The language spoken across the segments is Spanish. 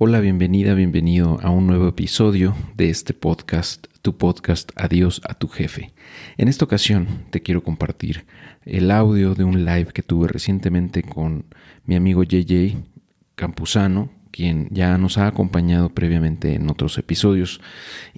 Hola, bienvenida, bienvenido a un nuevo episodio de este podcast, tu podcast Adiós a tu jefe. En esta ocasión te quiero compartir el audio de un live que tuve recientemente con mi amigo JJ Campuzano, quien ya nos ha acompañado previamente en otros episodios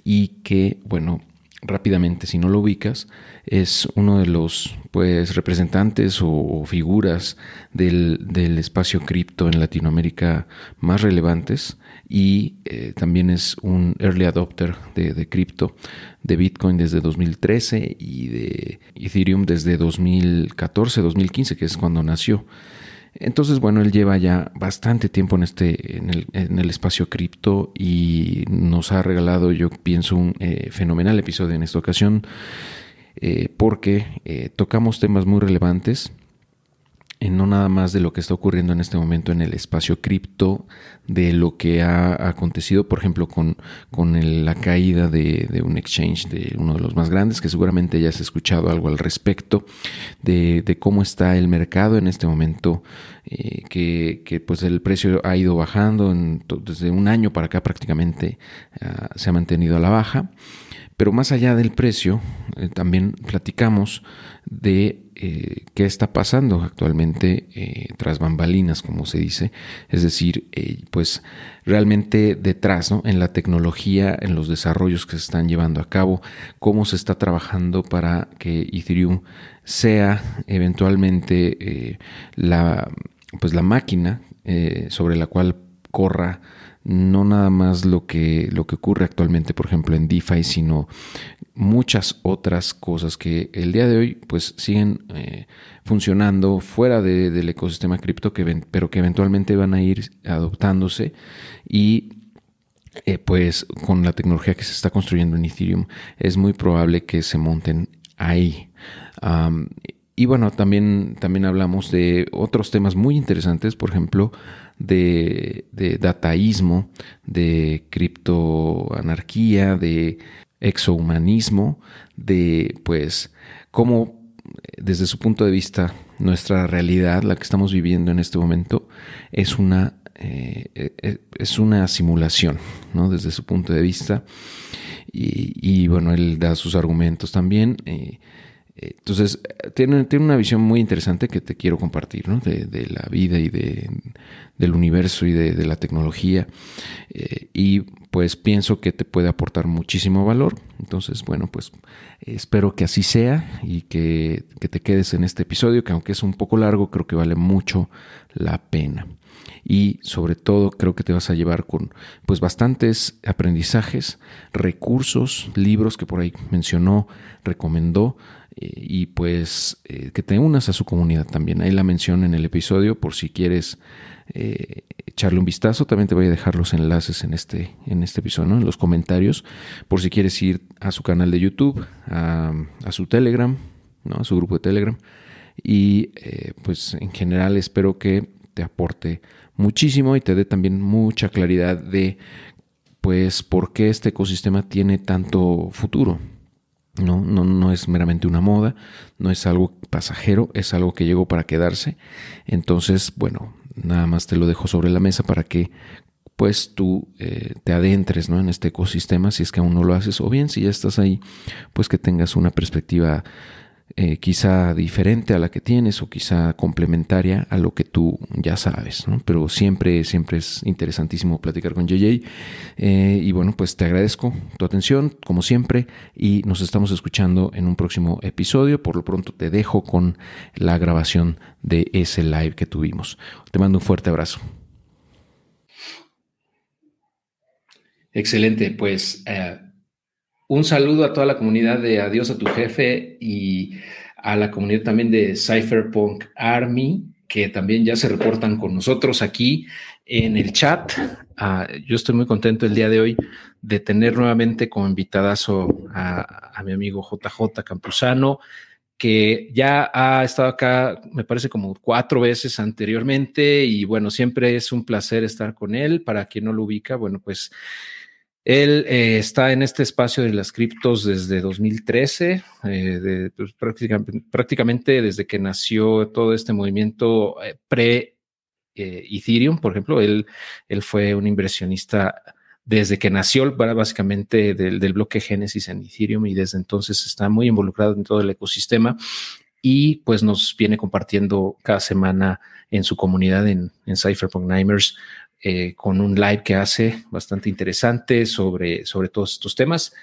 y que, bueno, rápidamente, si no lo ubicas, es uno de los pues, representantes o, figuras del, espacio cripto en Latinoamérica más relevantes y eh, también es un early adopter de, de cripto, de Bitcoin desde 2013 y de Ethereum desde 2014, 2015, que es cuando nació. Entonces, bueno, él lleva ya bastante tiempo en este, en el, en el espacio cripto y nos ha regalado, yo pienso, un eh, fenomenal episodio en esta ocasión, eh, porque eh, tocamos temas muy relevantes no nada más de lo que está ocurriendo en este momento en el espacio cripto, de lo que ha acontecido, por ejemplo, con, con la caída de, un exchange de uno de los más grandes, que seguramente ya has escuchado algo al respecto, de, cómo está el mercado en este momento, eh, que, pues el precio ha ido bajando desde un año para acá prácticamente ah, se ha mantenido a la baja. Pero más allá del precio, eh, también platicamos de eh, qué está pasando actualmente eh, tras bambalinas, como se dice, es decir, pues realmente detrás, ¿no? en la tecnología, en los desarrollos que se están llevando a cabo, cómo se está trabajando para que Ethereum sea eventualmente la, pues la máquina sobre la cual corra no nada más lo que, lo que ocurre actualmente, por ejemplo, en DeFi, sino muchas otras cosas que el día de hoy pues siguen eh, funcionando fuera del ecosistema cripto, que pero que eventualmente van a ir adoptándose y eh, pues con la tecnología que se está construyendo en Ethereum es muy probable que se monten ahí. y bueno, también, también hablamos de otros temas muy interesantes, por ejemplo, de, dataísmo, de criptoanarquía, de exohumanismo, de pues cómo desde su punto de vista nuestra realidad, la que estamos viviendo en este momento, es una, eh, eh, es una simulación, ¿no? Desde su punto de vista. Y, bueno, él da sus argumentos también. Eh, entonces, tiene, tiene, una visión muy interesante que te quiero compartir, ¿no? de, de, la vida y de, del universo y de, la tecnología. Eh, y pues pienso que te puede aportar muchísimo valor. Entonces, bueno, pues espero que así sea y que, que te quedes en este episodio, que aunque es un poco largo, creo que vale mucho la pena y sobre todo creo que te vas a llevar con pues bastantes aprendizajes, recursos, libros que por ahí mencionó, recomendó eh, y pues eh, que te unas a su comunidad también. Ahí la mención en el episodio por si quieres eh, echarle un vistazo. También te voy a dejar los enlaces en este, en este episodio, en los comentarios, por si quieres ir a su canal de YouTube, a, su Telegram, ¿no? a su grupo de Telegram. Y pues en general espero que te aporte muchísimo y te dé también mucha claridad de pues por qué este ecosistema tiene tanto futuro. No, no, no es meramente una moda, no es algo pasajero, es algo que llegó para quedarse. Entonces, bueno, nada más te lo dejo sobre la mesa para que pues tú eh, te adentres ¿no? en este ecosistema si es que aún no lo haces o bien si ya estás ahí pues que tengas una perspectiva eh, quizá diferente a la que tienes o quizá complementaria a lo que tú ya sabes, Pero siempre, siempre es interesantísimo platicar con JJ. Eh, y bueno, pues te agradezco tu atención, como siempre, y nos estamos escuchando en un próximo episodio. Por lo pronto te dejo con la grabación de ese live que tuvimos. Te mando un fuerte abrazo. Excelente, pues... Eh, un saludo a toda la comunidad de Adiós a tu jefe y a la comunidad también de Cypherpunk Army, que también ya se reportan con nosotros aquí en el chat. Ah, yo estoy muy contento el día de hoy de tener nuevamente como invitadazo a, a mi amigo JJ Campuzano, que ya ha estado acá, me parece como cuatro veces anteriormente y bueno, siempre es un placer estar con él. Para quien no lo ubica, bueno, pues él eh, está en este espacio de las criptos desde 2013, eh, pues, prácticamente, desde que nació todo este movimiento eh, pre eh, Ethereum, por ejemplo. Él, fue un inversionista desde que nació básicamente del, del, bloque Génesis en Ethereum y desde entonces está muy involucrado en todo el ecosistema y pues nos viene compartiendo cada semana en su comunidad en, en Cypherpunk Nimers eh, con un live que hace bastante interesante sobre, sobre todos estos temas.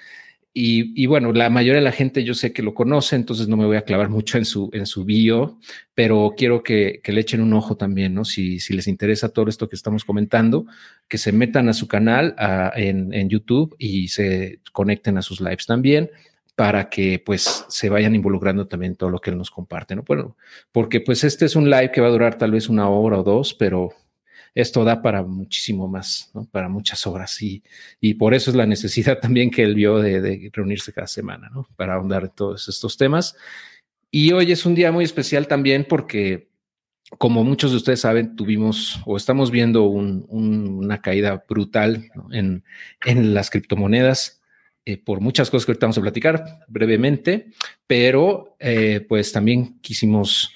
Y, bueno, la mayoría de la gente yo sé que lo conoce, entonces no me voy a clavar mucho en su, en su bio, pero quiero que, le echen un ojo también, ¿no? Si, si, les interesa todo esto que estamos comentando, que se metan a su canal en, en, YouTube y se conecten a sus lives también para que pues se vayan involucrando también todo lo que él nos comparte, ¿no? Bueno, porque pues este es un live que va a durar tal vez una hora o dos, pero esto da para muchísimo más, para muchas horas. Y, y por eso es la necesidad también que él vio de, reunirse cada semana, ¿no? para ahondar en todos estos temas. Y hoy es un día muy especial también porque, como muchos de ustedes saben, tuvimos o estamos viendo una caída brutal en, en, las criptomonedas. Eh, por muchas cosas que ahorita vamos a platicar brevemente, pero eh, pues también quisimos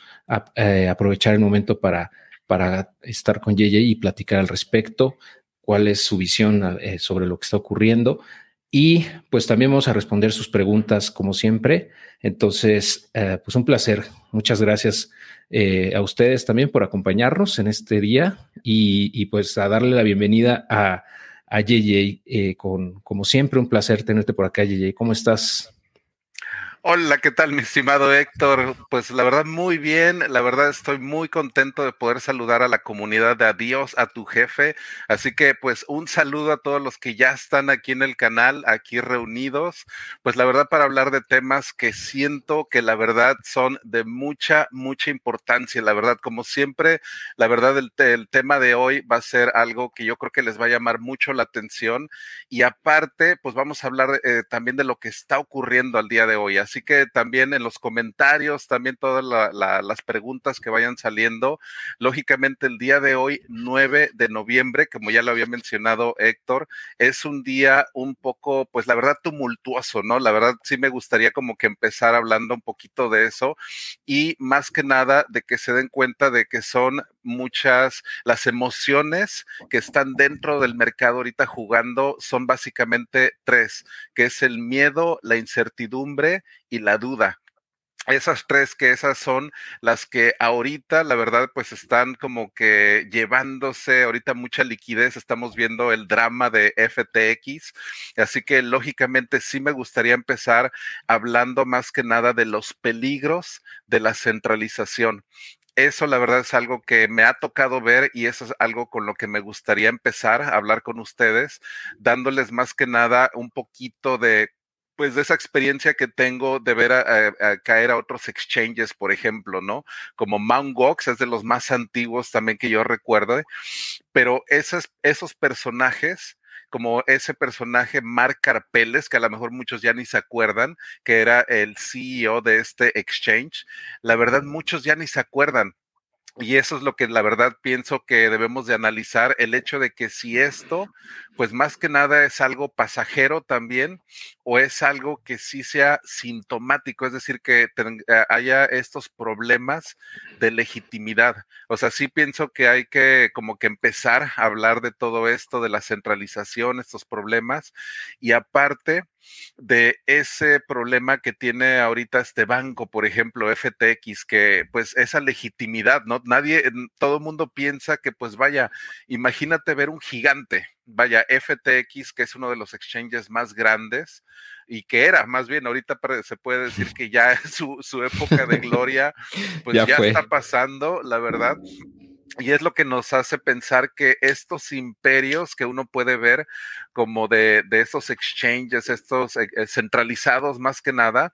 eh, aprovechar el momento para para estar con JJ y platicar al respecto, cuál es su visión eh, sobre lo que está ocurriendo. Y pues también vamos a responder sus preguntas como siempre. Entonces, eh, pues un placer. Muchas gracias eh, a ustedes también por acompañarnos en este día y, pues a darle la bienvenida a, a JJ. con, como siempre, un placer tenerte por acá, JJ. ¿Cómo estás? Hola, ¿qué tal, mi estimado Héctor? Pues la verdad, muy bien. La verdad, estoy muy contento de poder saludar a la comunidad de Adiós a tu jefe. Así que, pues, un saludo a todos los que ya están aquí en el canal, aquí reunidos. Pues la verdad, para hablar de temas que siento que la verdad son de mucha, mucha importancia. La verdad, como siempre, la verdad, el, tema de hoy va a ser algo que yo creo que les va a llamar mucho la atención. Y aparte, pues vamos a hablar eh, también de lo que está ocurriendo al día de hoy. Que también en los comentarios, también todas las preguntas que vayan saliendo. Lógicamente el día de hoy, 9 de noviembre, como ya lo había mencionado Héctor, es un día un poco, pues la verdad, tumultuoso, ¿no? La verdad sí me gustaría como que empezar hablando un poquito de eso y más que nada de que se den cuenta de que son muchas, las emociones que están dentro del mercado ahorita jugando son básicamente tres, que es el miedo, la incertidumbre y la duda. Esas tres que esas son las que ahorita, la verdad, pues están como que llevándose ahorita mucha liquidez. Estamos viendo el drama de FTX. Así que lógicamente sí me gustaría empezar hablando más que nada de los peligros de la centralización eso la verdad es algo que me ha tocado ver y eso es algo con lo que me gustaría empezar a hablar con ustedes, dándoles más que nada un poquito de pues de esa experiencia que tengo de ver caer a otros exchanges, por ejemplo, ¿no? Como Mount Gox es de los más antiguos también que yo recuerdo, pero esos, esos personajes como ese personaje Mark Carpeles, que a lo mejor muchos ya ni se acuerdan, que era el CEO de este exchange. La verdad, muchos ya ni se acuerdan. Y eso es lo que la verdad pienso que debemos de analizar, el hecho de que si esto, pues más que nada es algo pasajero también, o es algo que sí sea sintomático, es decir, que haya estos problemas de legitimidad. O sea, sí pienso que hay que como que empezar a hablar de todo esto, de la centralización, estos problemas, y aparte, de ese problema que tiene ahorita este banco, por ejemplo, FTX, que pues esa legitimidad, ¿no? Nadie, todo el mundo piensa que pues vaya, imagínate ver un gigante, vaya, FTX, que es uno de los exchanges más grandes y que era, más bien, ahorita se puede decir que ya su, su época de gloria, pues ya, ya está pasando, la verdad. Y es lo que nos hace pensar que estos imperios que uno puede ver como de, de estos exchanges, estos eh, eh, centralizados más que nada,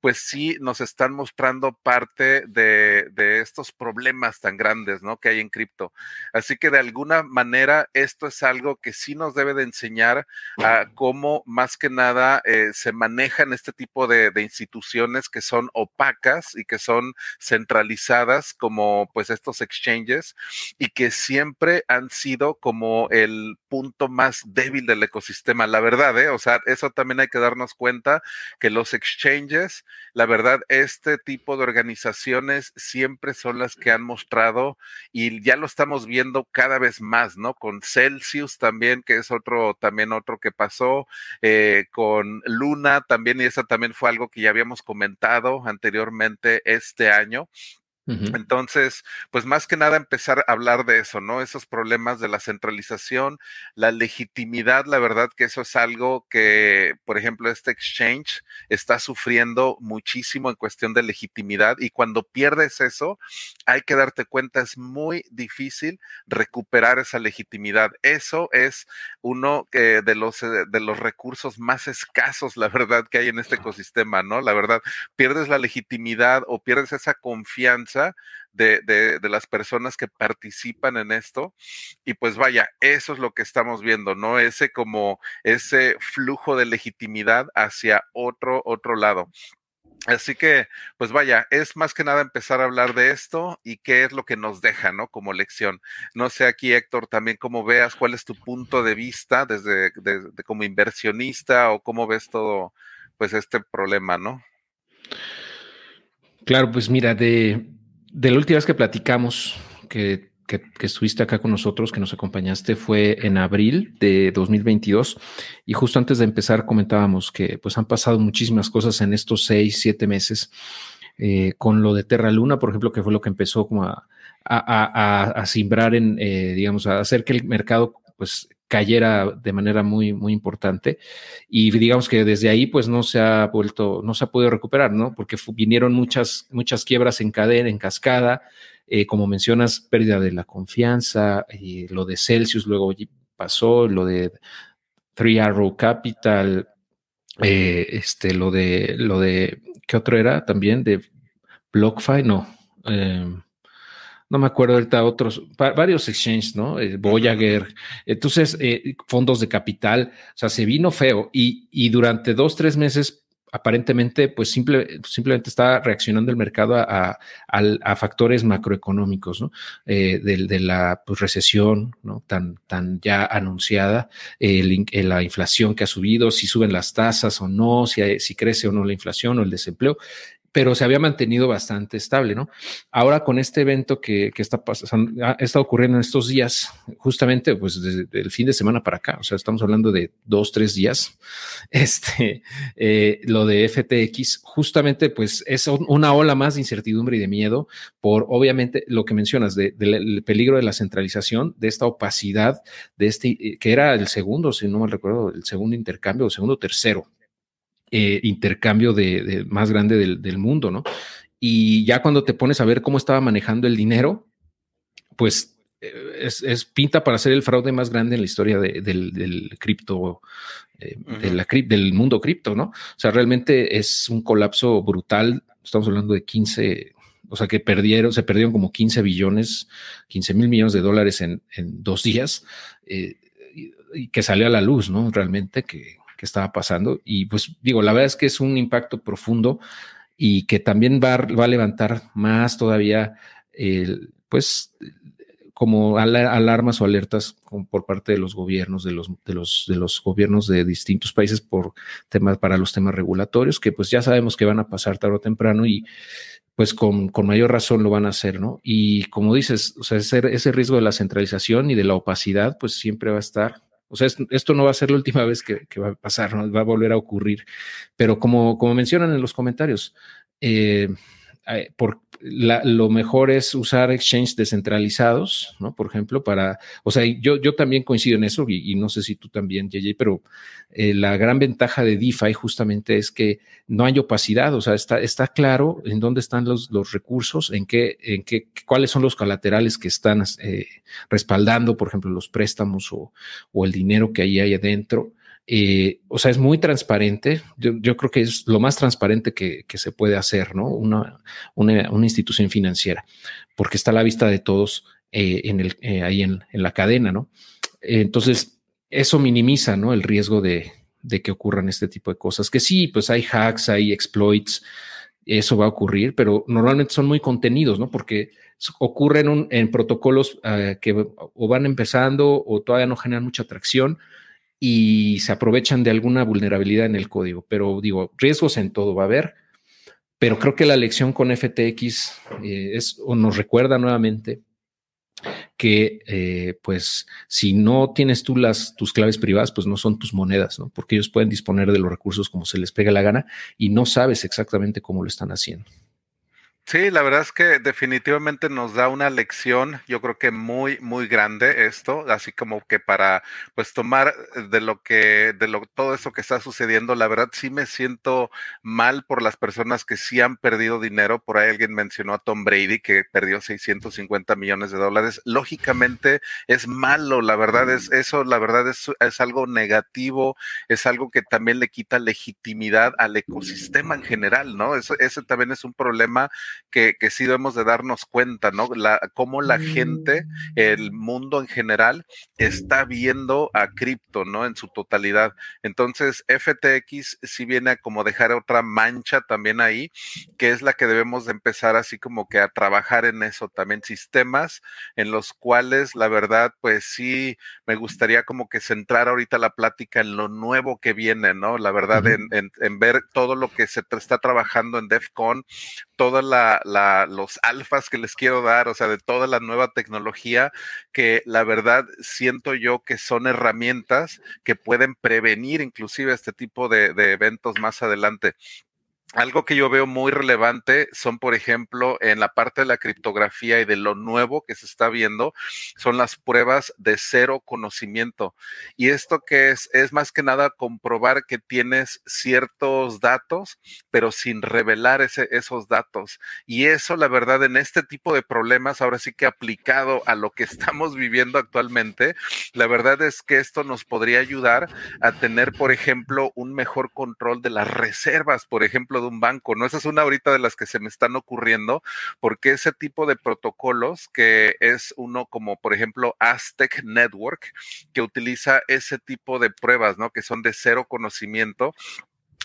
pues sí nos están mostrando parte de, de, estos problemas tan grandes, ¿no? Que hay en cripto. Así que de alguna manera esto es algo que sí nos debe de enseñar a cómo más que nada eh, se manejan este tipo de, de instituciones que son opacas y que son centralizadas como pues estos exchanges y que siempre han sido como el punto más débil de del ecosistema, la verdad, ¿eh? O sea, eso también hay que darnos cuenta que los exchanges, la verdad, este tipo de organizaciones siempre son las que han mostrado y ya lo estamos viendo cada vez más, ¿no? Con Celsius también, que es otro, también otro que pasó, eh, con Luna también, y esa también fue algo que ya habíamos comentado anteriormente este año. Entonces, pues más que nada empezar a hablar de eso, ¿no? Esos problemas de la centralización, la legitimidad, la verdad que eso es algo que, por ejemplo, este exchange está sufriendo muchísimo en cuestión de legitimidad y cuando pierdes eso, hay que darte cuenta, es muy difícil recuperar esa legitimidad. Eso es uno eh, de, los, eh, de los recursos más escasos, la verdad, que hay en este ecosistema, ¿no? La verdad, pierdes la legitimidad o pierdes esa confianza de, de, las personas que participan en esto. Y pues vaya, eso es lo que estamos viendo, ¿no? Ese como ese flujo de legitimidad hacia otro, otro lado. Así que, pues vaya, es más que nada empezar a hablar de esto y qué es lo que nos deja, ¿no? Como lección. No sé aquí, Héctor, también cómo veas, cuál es tu punto de vista desde, como inversionista o cómo ves todo, pues, este problema, ¿no? Claro, pues mira, de, de la última vez que platicamos, que, estuviste acá con nosotros, que nos acompañaste, fue en abril de 2022. Y justo antes de empezar comentábamos que pues han pasado muchísimas cosas en estos seis, siete meses. Eh, con lo de Terra Luna, por ejemplo, que fue lo que empezó como a, a, simbrar en, eh, digamos, a hacer que el mercado pues cayera de manera muy, muy importante. Y digamos que desde ahí, pues no se ha vuelto, no se ha podido recuperar, ¿no? Porque vinieron muchas, muchas quiebras en cadena, en cascada. Eh, como mencionas, pérdida de la confianza, y lo de Celsius luego pasó, lo de Three Arrow Capital, eh, este, lo de, lo de, ¿qué otro era? También de BlockFi, no. Eh, no me acuerdo ahorita otros, varios exchanges, ¿no? Eh, Voyager, entonces, eh, fondos de capital, o sea, se vino feo y, y durante dos, tres meses, aparentemente, pues simple, simplemente está reaccionando el mercado a, a, factores macroeconómicos, ¿no? Eh, de, la pues, recesión, ¿no? Tan, tan ya anunciada, la inflación que ha subido, si suben las tasas o no, si, si crece o no la inflación o el desempleo pero se había mantenido bastante estable, ¿no? Ahora con este evento que, está pasando, estado ocurriendo en estos días, justamente pues desde el fin de semana para acá, o sea, estamos hablando de dos, tres días, este, eh, lo de FTX, justamente pues es una ola más de incertidumbre y de miedo por obviamente lo que mencionas del peligro de la centralización, de esta opacidad, de este, eh, que era el segundo, si no mal recuerdo, el segundo intercambio, o segundo, tercero eh, intercambio de, más grande del, mundo, ¿no? Y ya cuando te pones a ver cómo estaba manejando el dinero, pues eh, es, pinta para ser el fraude más grande en la historia del, cripto, eh, del mundo cripto, ¿no? O sea, realmente es un colapso brutal. Estamos hablando de 15, o sea, que perdieron, se perdieron como 15 billones, 15 mil millones de dólares en, dos días, y que salió a la luz, ¿no? Realmente que que estaba pasando. Y pues digo, la verdad es que es un impacto profundo y que también va, va a levantar más todavía, pues, como alarmas o alertas por parte de los gobiernos, de los, de los, de los gobiernos de distintos países por temas, para los temas regulatorios, que pues ya sabemos que van a pasar tarde o temprano y pues con, con, mayor razón lo van a hacer, ¿no? Y como dices, o sea, ese, ese, riesgo de la centralización y de la opacidad, pues siempre va a estar o sea, esto no va a ser la última vez que, va a pasar, va a volver a ocurrir. Pero como, como mencionan en los comentarios, eh, por, lo mejor es usar exchanges descentralizados, ¿no? Por ejemplo, para, o sea, yo, yo también coincido en eso y, no sé si tú también, JJ, pero eh, la gran ventaja de DeFi justamente es que no hay opacidad, o sea, está, está claro en dónde están los, los recursos, en qué, en qué, cuáles son los colaterales que están eh, respaldando, por ejemplo, los préstamos o, o el dinero que ahí hay adentro. Eh, o sea, es muy transparente. Yo, creo que es lo más transparente que, se puede hacer, ¿no? Una, institución financiera, porque está a la vista de todos eh, en eh, ahí en, la cadena, ¿no? Entonces, eso minimiza, ¿no? El riesgo de, que ocurran este tipo de cosas. Que sí, pues hay hacks, hay exploits, eso va a ocurrir, pero normalmente son muy contenidos, ¿no? Porque ocurren en protocolos que o van empezando o todavía no generan mucha atracción y se aprovechan de alguna vulnerabilidad en el código. Pero digo, riesgos en todo va a haber, pero creo que la lección con FTX eh, es o nos recuerda nuevamente que eh, pues si no tienes tú las tus claves privadas, pues no son tus monedas, ¿no? Porque ellos pueden disponer de los recursos como se les pega la gana y no sabes exactamente cómo lo están haciendo. Sí, la verdad es que definitivamente nos da una lección, yo creo que muy, muy grande esto, así como que para pues tomar de lo que, de lo, todo eso que está sucediendo, la verdad sí me siento mal por las personas que sí han perdido dinero. Por ahí alguien mencionó a Tom Brady que perdió 650 millones de dólares. Lógicamente es malo, la verdad es eso, la verdad es, es algo negativo, es algo que también le quita legitimidad al ecosistema en general, ¿no? Eso, ese también es un problema que, que sí debemos de darnos cuenta, ¿no? La, cómo la gente, mm. el mundo en general, está viendo a cripto, ¿no? En su totalidad. Entonces, FTX sí viene a como dejar otra mancha también ahí, que es la que debemos de empezar así como que a trabajar en eso también, sistemas en los cuales la verdad, pues sí, me gustaría como que centrar ahorita la plática en lo nuevo que viene, ¿no? La verdad, en, en, en ver todo lo que se está trabajando en DEFCON, toda la los alfas que les quiero dar, o sea, de toda la nueva tecnología, que la verdad siento yo que son herramientas que pueden prevenir inclusive este tipo de, de eventos más adelante. Algo que yo veo muy relevante son, por ejemplo, en la parte de la criptografía y de lo nuevo que se está viendo, son las pruebas de cero conocimiento. Y esto que es, es más que nada comprobar que tienes ciertos datos, pero sin revelar ese, esos datos. Y eso, la verdad, en este tipo de problemas, ahora sí que aplicado a lo que estamos viviendo actualmente, la verdad es que esto nos podría ayudar a tener, por ejemplo, un mejor control de las reservas, por ejemplo, un banco, ¿no? Esa es una ahorita de las que se me están ocurriendo, porque ese tipo de protocolos, que es uno como, por ejemplo, Aztec Network, que utiliza ese tipo de pruebas, ¿no? Que son de cero conocimiento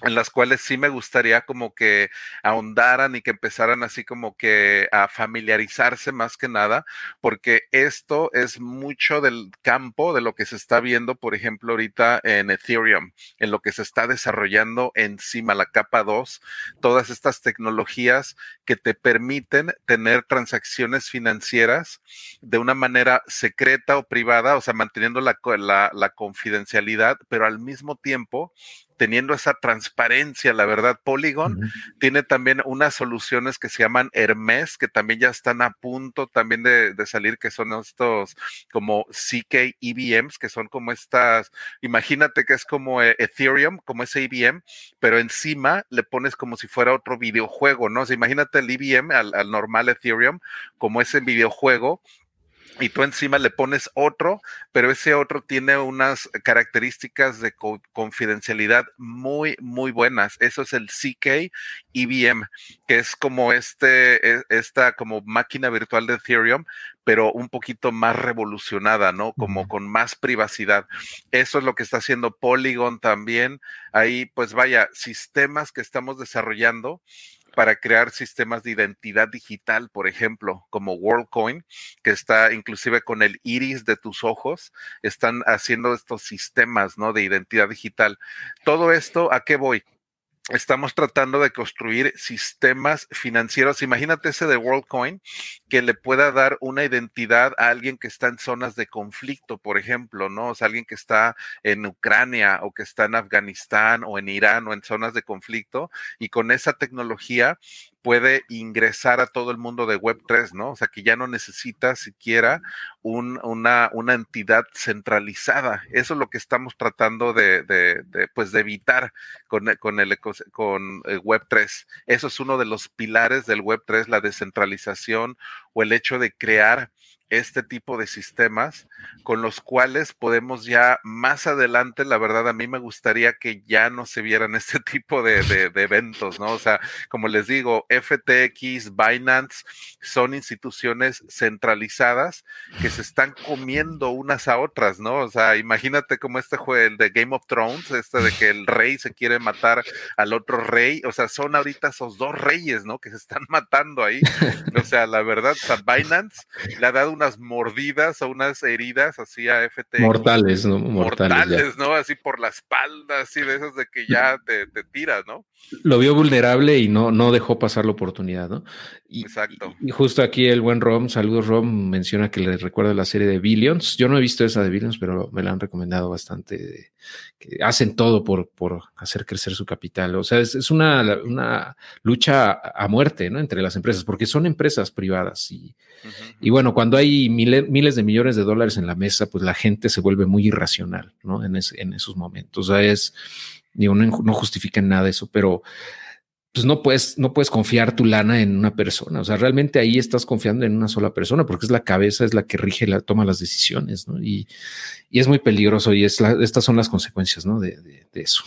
en las cuales sí me gustaría como que ahondaran y que empezaran así como que a familiarizarse más que nada, porque esto es mucho del campo de lo que se está viendo, por ejemplo, ahorita en Ethereum, en lo que se está desarrollando encima, la capa 2, todas estas tecnologías que te permiten tener transacciones financieras de una manera secreta o privada, o sea, manteniendo la, la, la confidencialidad, pero al mismo tiempo teniendo esa transparencia, la verdad. Polygon tiene también unas soluciones que se llaman Hermes, que también ya están a punto también de, salir, que son estos como CK EVMs, que son como estas, imagínate que es como eh, Ethereum, como ese EVM, pero encima le pones como si fuera otro videojuego, ¿no? O sea, imagínate el EVM al, al normal Ethereum como ese videojuego y tú encima le pones otro, pero ese otro tiene unas características de confidencialidad muy, muy buenas. Eso es el CK EVM, que es como este, e, esta como máquina virtual de Ethereum, pero un poquito más revolucionada, ¿no? Como con más privacidad. Eso es lo que está haciendo Polygon también. Ahí, pues vaya, sistemas que estamos desarrollando para crear sistemas de identidad digital, por ejemplo, como WorldCoin, que está inclusive con el iris de tus ojos, están haciendo estos sistemas, ¿no? De identidad digital. Todo esto, ¿a qué voy? Estamos tratando de construir sistemas financieros. Imagínate ese de WorldCoin que le pueda dar una identidad a alguien que está en zonas de conflicto, por ejemplo, ¿no? O sea, alguien que está en Ucrania o que está en Afganistán o en Irán o en zonas de conflicto y con esa tecnología puede ingresar a todo el mundo de Web3, ¿no? O sea, que ya no necesita siquiera una, una, entidad centralizada. Eso es lo que estamos tratando de, de, pues, de evitar con, con, el, con eh, Web3. Eso es uno de los pilares del Web3, la descentralización o el hecho de crear este tipo de sistemas con los cuales podemos ya más adelante, la verdad a mí me gustaría que ya no se vieran este tipo de, de, eventos, ¿no? O sea, como les digo, FTX, Binance son instituciones centralizadas que se están comiendo unas a otras, ¿no? O sea, imagínate como este juego, el de Game of Thrones, este de que el rey se quiere matar al otro rey, o sea, son ahorita esos dos reyes, ¿no? Que se están matando ahí. O sea, la verdad, o sea, Binance le ha dado un unas mordidas o unas heridas así a FTX. Mortales, ¿no? Mortales, ¿no? Así por la espalda, así de esas de que ya te, te tiras, ¿no? Lo vio vulnerable y no, no dejó pasar la oportunidad, ¿no? Exacto. Y justo aquí el buen Rom, saludos Rom, menciona que le recuerda la serie de Billions. Yo no he visto esa de Billions, pero me la han recomendado bastante. Que hacen todo por, por hacer crecer su capital. O sea, es, una, una, lucha a muerte, ¿no? Entre las empresas, porque son empresas privadas. Y, y bueno, cuando hay miles de millones de dólares en la mesa, pues la gente se vuelve muy irracional, ¿no? En, en esos momentos. O sea, es, digo, no, no justifica nada eso, pero pues no puedes, no puedes confiar tu lana en una persona. O sea, realmente ahí estás confiando en una sola persona porque es la cabeza, es la que rige, la toma las decisiones, ¿no? Y, y es muy peligroso y es estas son las consecuencias, ¿no? De, de, eso.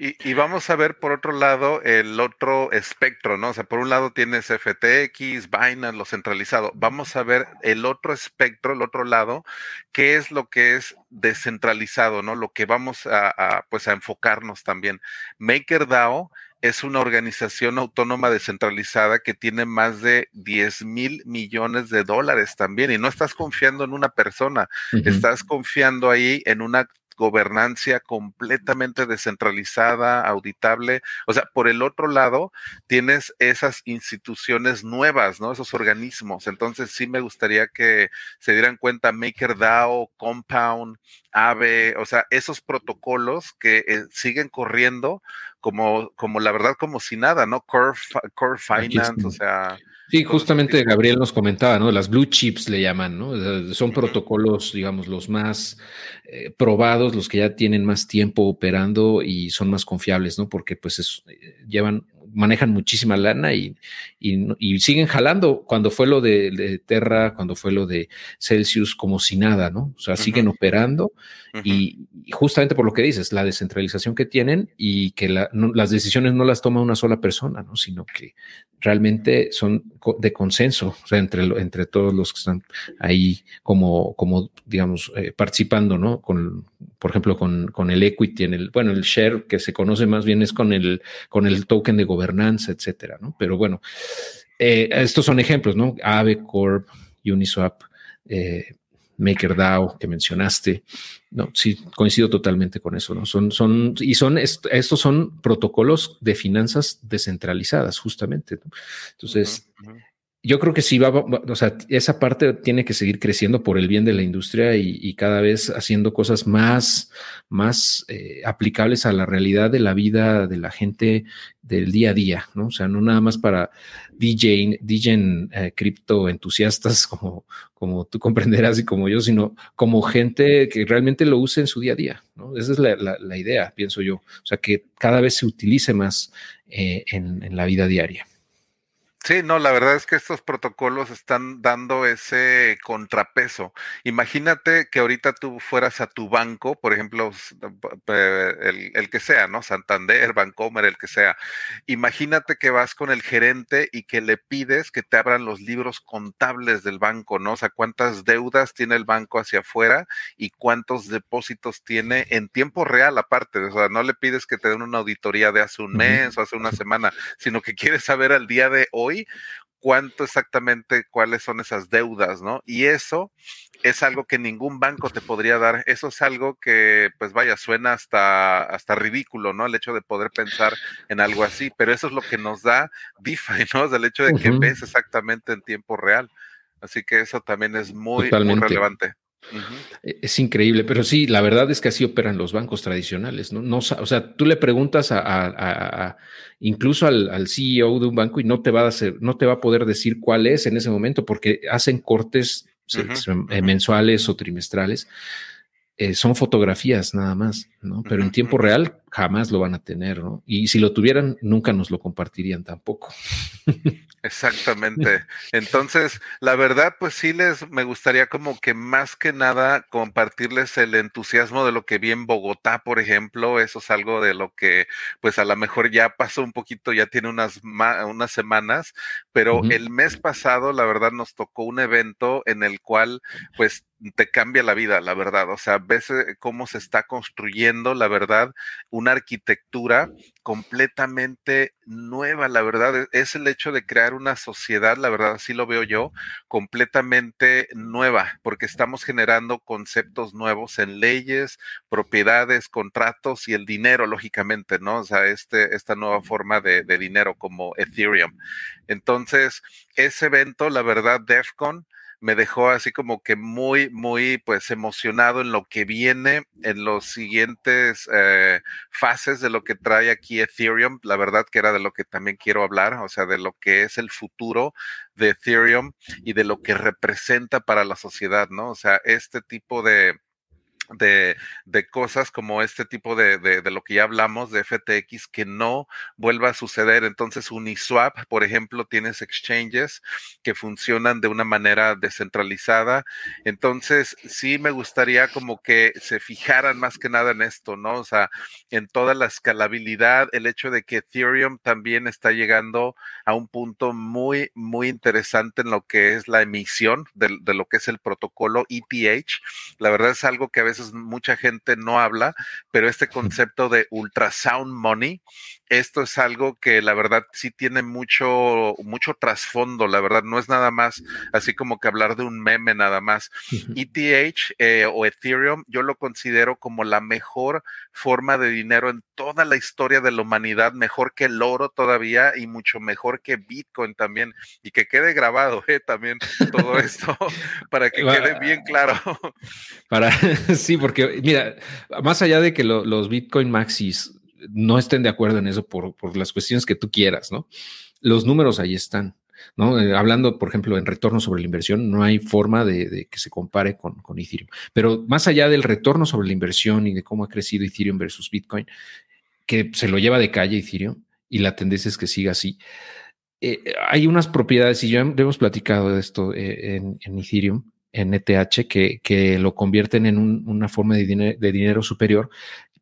Y, y, vamos a ver por otro lado el otro espectro, ¿no? O sea, por un lado tienes FTX, Binance, lo centralizado. Vamos a ver el otro espectro, el otro lado, qué es lo que es descentralizado, ¿no? Lo que vamos a, a pues a enfocarnos también. MakerDAO es una organización autónoma descentralizada que tiene más de 10 mil millones de dólares también. Y no estás confiando en una persona, estás confiando ahí en una gobernancia completamente descentralizada, auditable. O sea, por el otro lado, tienes esas instituciones nuevas, ¿no? Esos organismos. Entonces, sí me gustaría que se dieran cuenta MakerDAO, Compound, AVE, o sea, esos protocolos que eh, siguen corriendo como, como la verdad, como si nada, ¿no? Core, core Finance, o sea. Sí, justamente Gabriel nos comentaba, ¿no? Las blue chips le llaman, ¿no? Son protocolos, digamos, los más eh, probados, los que ya tienen más tiempo operando y son más confiables, ¿no? Porque pues eh, llevan manejan muchísima lana y, y, siguen jalando cuando fue lo de, Terra, cuando fue lo de Celsius, como si nada, ¿no? O sea, siguen operando y, justamente por lo que dices, la descentralización que tienen y que las decisiones no las toma una sola persona, ¿no? Sino que realmente son de consenso, o sea, entre, entre todos los que están ahí como, como digamos, eh, participando, ¿no? Con, por ejemplo, con, con el equity en el, bueno, el share que se conoce más bien es con el, con el token de gobernanza, etcétera, ¿no? Pero bueno, eh, estos son ejemplos, ¿no? Aave Corp, Uniswap, eh, MakerDAO que mencionaste. No, sí, coincido totalmente con eso, ¿no? Son, son, y son, estos son protocolos de finanzas descentralizadas, justamente. Entonces, yo creo que sí va, o sea, esa parte tiene que seguir creciendo por el bien de la industria y, cada vez haciendo cosas más, más eh, aplicables a la realidad de la vida de la gente del día a día, ¿no? O sea, no nada más para DJ, DJ eh, cripto entusiastas como, como tú comprenderás y como yo, sino como gente que realmente lo use en su día a día, ¿no? Esa es la, idea, pienso yo. O sea, que cada vez se utilice más eh, en la vida diaria. Sí, no, la verdad es que estos protocolos están dando ese contrapeso. Imagínate que ahorita tú fueras a tu banco, por ejemplo, el, el, que sea, ¿no? Santander, Bancomer, el que sea. Imagínate que vas con el gerente y que le pides que te abran los libros contables del banco, ¿no? O sea, cuántas deudas tiene el banco hacia afuera y cuántos depósitos tiene en tiempo real aparte. O sea, no le pides que te den una auditoría de hace un mes o hace una semana, sino que quieres saber al día de hoy cuánto exactamente, cuáles son esas deudas, ¿no? Y eso es algo que ningún banco te podría dar. Eso es algo que, pues vaya, suena hasta, hasta ridículo, ¿no? El hecho de poder pensar en algo así, pero eso es lo que nos da DeFi, ¿no? El hecho de que ves exactamente en tiempo real. Así que eso también es muy, muy relevante. E, es increíble, pero sí, la verdad es que así operan los bancos tradicionales. No, no o sea, tú le preguntas a, incluso al, CEO de un banco y no te va a hacer, no te va a poder decir cuál es en ese momento porque hacen cortes eh, mensuales o trimestrales. Eh, son fotografías nada más, ¿no? Pero en tiempo real jamás lo van a tener, ¿no? Y si lo tuvieran, nunca nos lo compartirían tampoco. Exactamente. Entonces, la verdad, pues sí les me gustaría como que más que nada compartirles el entusiasmo de lo que vi en Bogotá, por ejemplo. Eso es algo de lo que, pues a lo mejor ya pasó un poquito, ya tiene unas, unas semanas, pero el mes pasado, la verdad, nos tocó un evento en el cual, pues, te cambia la vida, la verdad. O sea, ves eh, cómo se está construyendo, la verdad, una una arquitectura completamente nueva, la verdad, e, es el hecho de crear una sociedad, la verdad, así lo veo yo, completamente nueva, porque estamos generando conceptos nuevos en leyes, propiedades, contratos y el dinero, lógicamente, ¿no? O sea, este, esta nueva forma de, de dinero como Ethereum. Entonces, ese evento, la verdad, DEFCON, me dejó así como que muy, muy, pues emocionado en lo que viene, en los siguientes eh, fases de lo que trae aquí Ethereum. La verdad que era de lo que también quiero hablar, o sea, de lo que es el futuro de Ethereum y de lo que representa para la sociedad, ¿no? O sea, este tipo de de, de, cosas como este tipo de, de, lo que ya hablamos de FTX que no vuelva a suceder. Entonces, Uniswap, por ejemplo, tienes exchanges que funcionan de una manera descentralizada. Entonces, sí me gustaría como que se fijaran más que nada en esto, ¿no? O sea, en toda la escalabilidad, el hecho de que Ethereum también está llegando a un punto muy, muy interesante en lo que es la emisión de, de lo que es el protocolo ETH. La verdad es algo que a veces mucha gente no habla, pero este concepto de ultrasound money, esto es algo que la verdad sí tiene mucho, mucho trasfondo, la verdad, no es nada más así como que hablar de un meme nada más. ETH eh, o Ethereum, yo lo considero como la mejor forma de dinero en toda la historia de la humanidad, mejor que el oro todavía y mucho mejor que Bitcoin también, y que quede grabado eh, también todo esto para que quede bien claro. Para, sí, porque mira, más allá de que los Bitcoin Maxis no estén de acuerdo en eso por, por las cuestiones que tú quieras, ¿no? Los números ahí están. ¿no? Eh, hablando, por ejemplo, en retorno sobre la inversión, no hay forma de, que se compare con, con, Ethereum. Pero más allá del retorno sobre la inversión y de cómo ha crecido Ethereum versus Bitcoin, que se lo lleva de calle Ethereum y la tendencia es que siga así. Eh, hay unas propiedades, y ya hemos platicado de esto eh, en, Ethereum, en ETH, que, que lo convierten en una forma de de dinero superior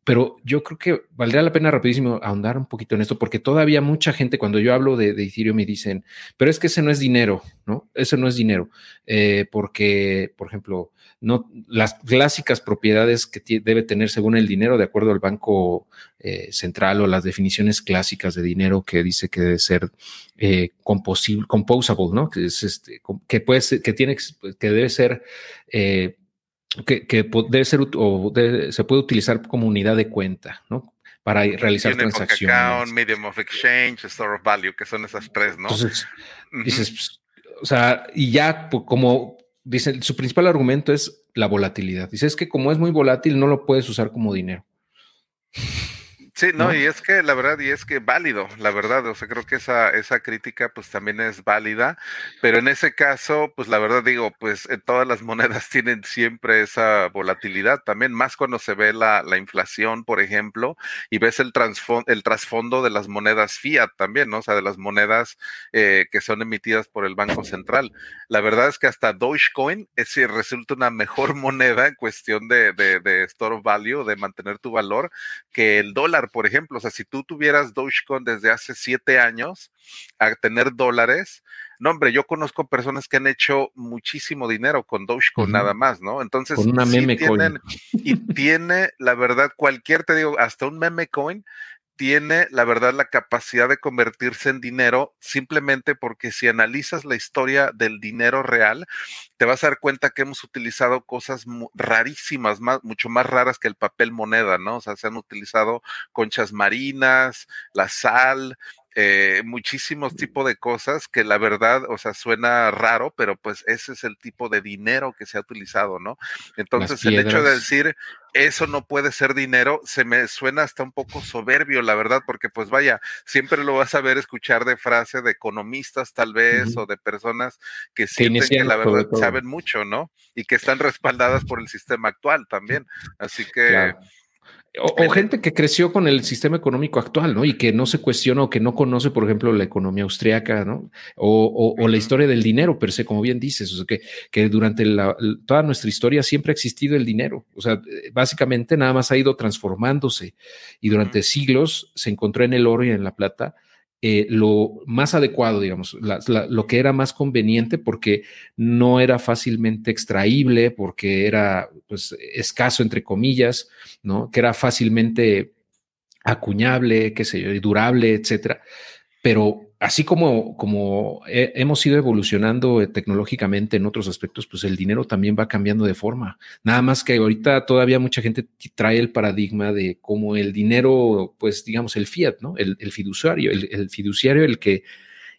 pero yo creo que valdría la pena rapidísimo ahondar un poquito en esto, porque todavía mucha gente, cuando yo hablo de, de Ethereum, me dicen, pero es que ese no es dinero, ¿no? Ese no es dinero, eh, porque, por ejemplo, no, las clásicas propiedades que debe tener según el dinero, de acuerdo al Banco eh, Central o las definiciones clásicas de dinero que dice que debe ser eh, composable, ¿no? Que es este, que puede ser, que tiene, que debe ser eh, que, debe ser o se puede utilizar como unidad de cuenta, ¿no? Para realizar transacciones. Account, medium of exchange, store of value, que son esas tres, ¿no? Entonces, dices, pues, o sea, y ya pues, como dicen, su principal argumento es la volatilidad. Dice, es que como es muy volátil, no lo puedes usar como dinero. Sí, no, y es que la verdad, y es que válido, la verdad, o sea, creo que esa, esa crítica pues también es válida, pero en ese caso, pues la verdad digo, pues eh, todas las monedas tienen siempre esa volatilidad también, más cuando se ve la, la inflación, por ejemplo, y ves el, el trasfondo de las monedas fiat también, ¿no? O sea, de las monedas eh, que son emitidas por el Banco Central. La verdad es que hasta Dogecoin es, resulta una mejor moneda en cuestión de, de, de store value, de mantener tu valor, que el dólar por ejemplo. O sea, si tú tuvieras Dogecoin desde hace siete años a tener dólares, no, hombre, yo conozco personas que han hecho muchísimo dinero con Dogecoin nada más, ¿no? Entonces, con una meme tienen, y tiene, la verdad, cualquier, te digo, hasta un meme coin tiene, la verdad, la capacidad de convertirse en dinero simplemente porque si analizas la historia del dinero real, te vas a dar cuenta que hemos utilizado cosas rarísimas, mucho más raras que el papel moneda, ¿no? O sea, se han utilizado conchas marinas, la sal, eh, muchísimos tipos de cosas que la verdad, o sea, suena raro, pero pues ese es el tipo de dinero que se ha utilizado, ¿no? Entonces, el hecho de decir eso no puede ser dinero, se me suena hasta un poco soberbio, la verdad, porque pues vaya, siempre lo vas a ver escuchar de frase de economistas tal vez o de personas que sienten que la verdad saben mucho, ¿no? Y que están respaldadas por el sistema actual también. Así que... O, gente que creció con el sistema económico actual, ¿no? Y que no se cuestiona o que no conoce, por ejemplo, la economía austriaca, ¿no? O, la historia del dinero, per se, como bien dices, o sea, que, que durante toda nuestra historia siempre ha existido el dinero. O sea, básicamente nada más ha ido transformándose y durante siglos se encontró en el oro y en la plata eh, lo más adecuado, digamos, lo que era más conveniente porque no era fácilmente extraíble, porque era pues, escaso, entre comillas, ¿no? Que era fácilmente acuñable, qué sé yo, durable, etcétera. Pero así como, como hemos ido evolucionando eh, tecnológicamente en otros aspectos, pues el dinero también va cambiando de forma. Nada más que ahorita todavía mucha gente trae el paradigma de cómo el dinero, pues digamos el fiat, ¿no? El, fiduciario, el, fiduciario el que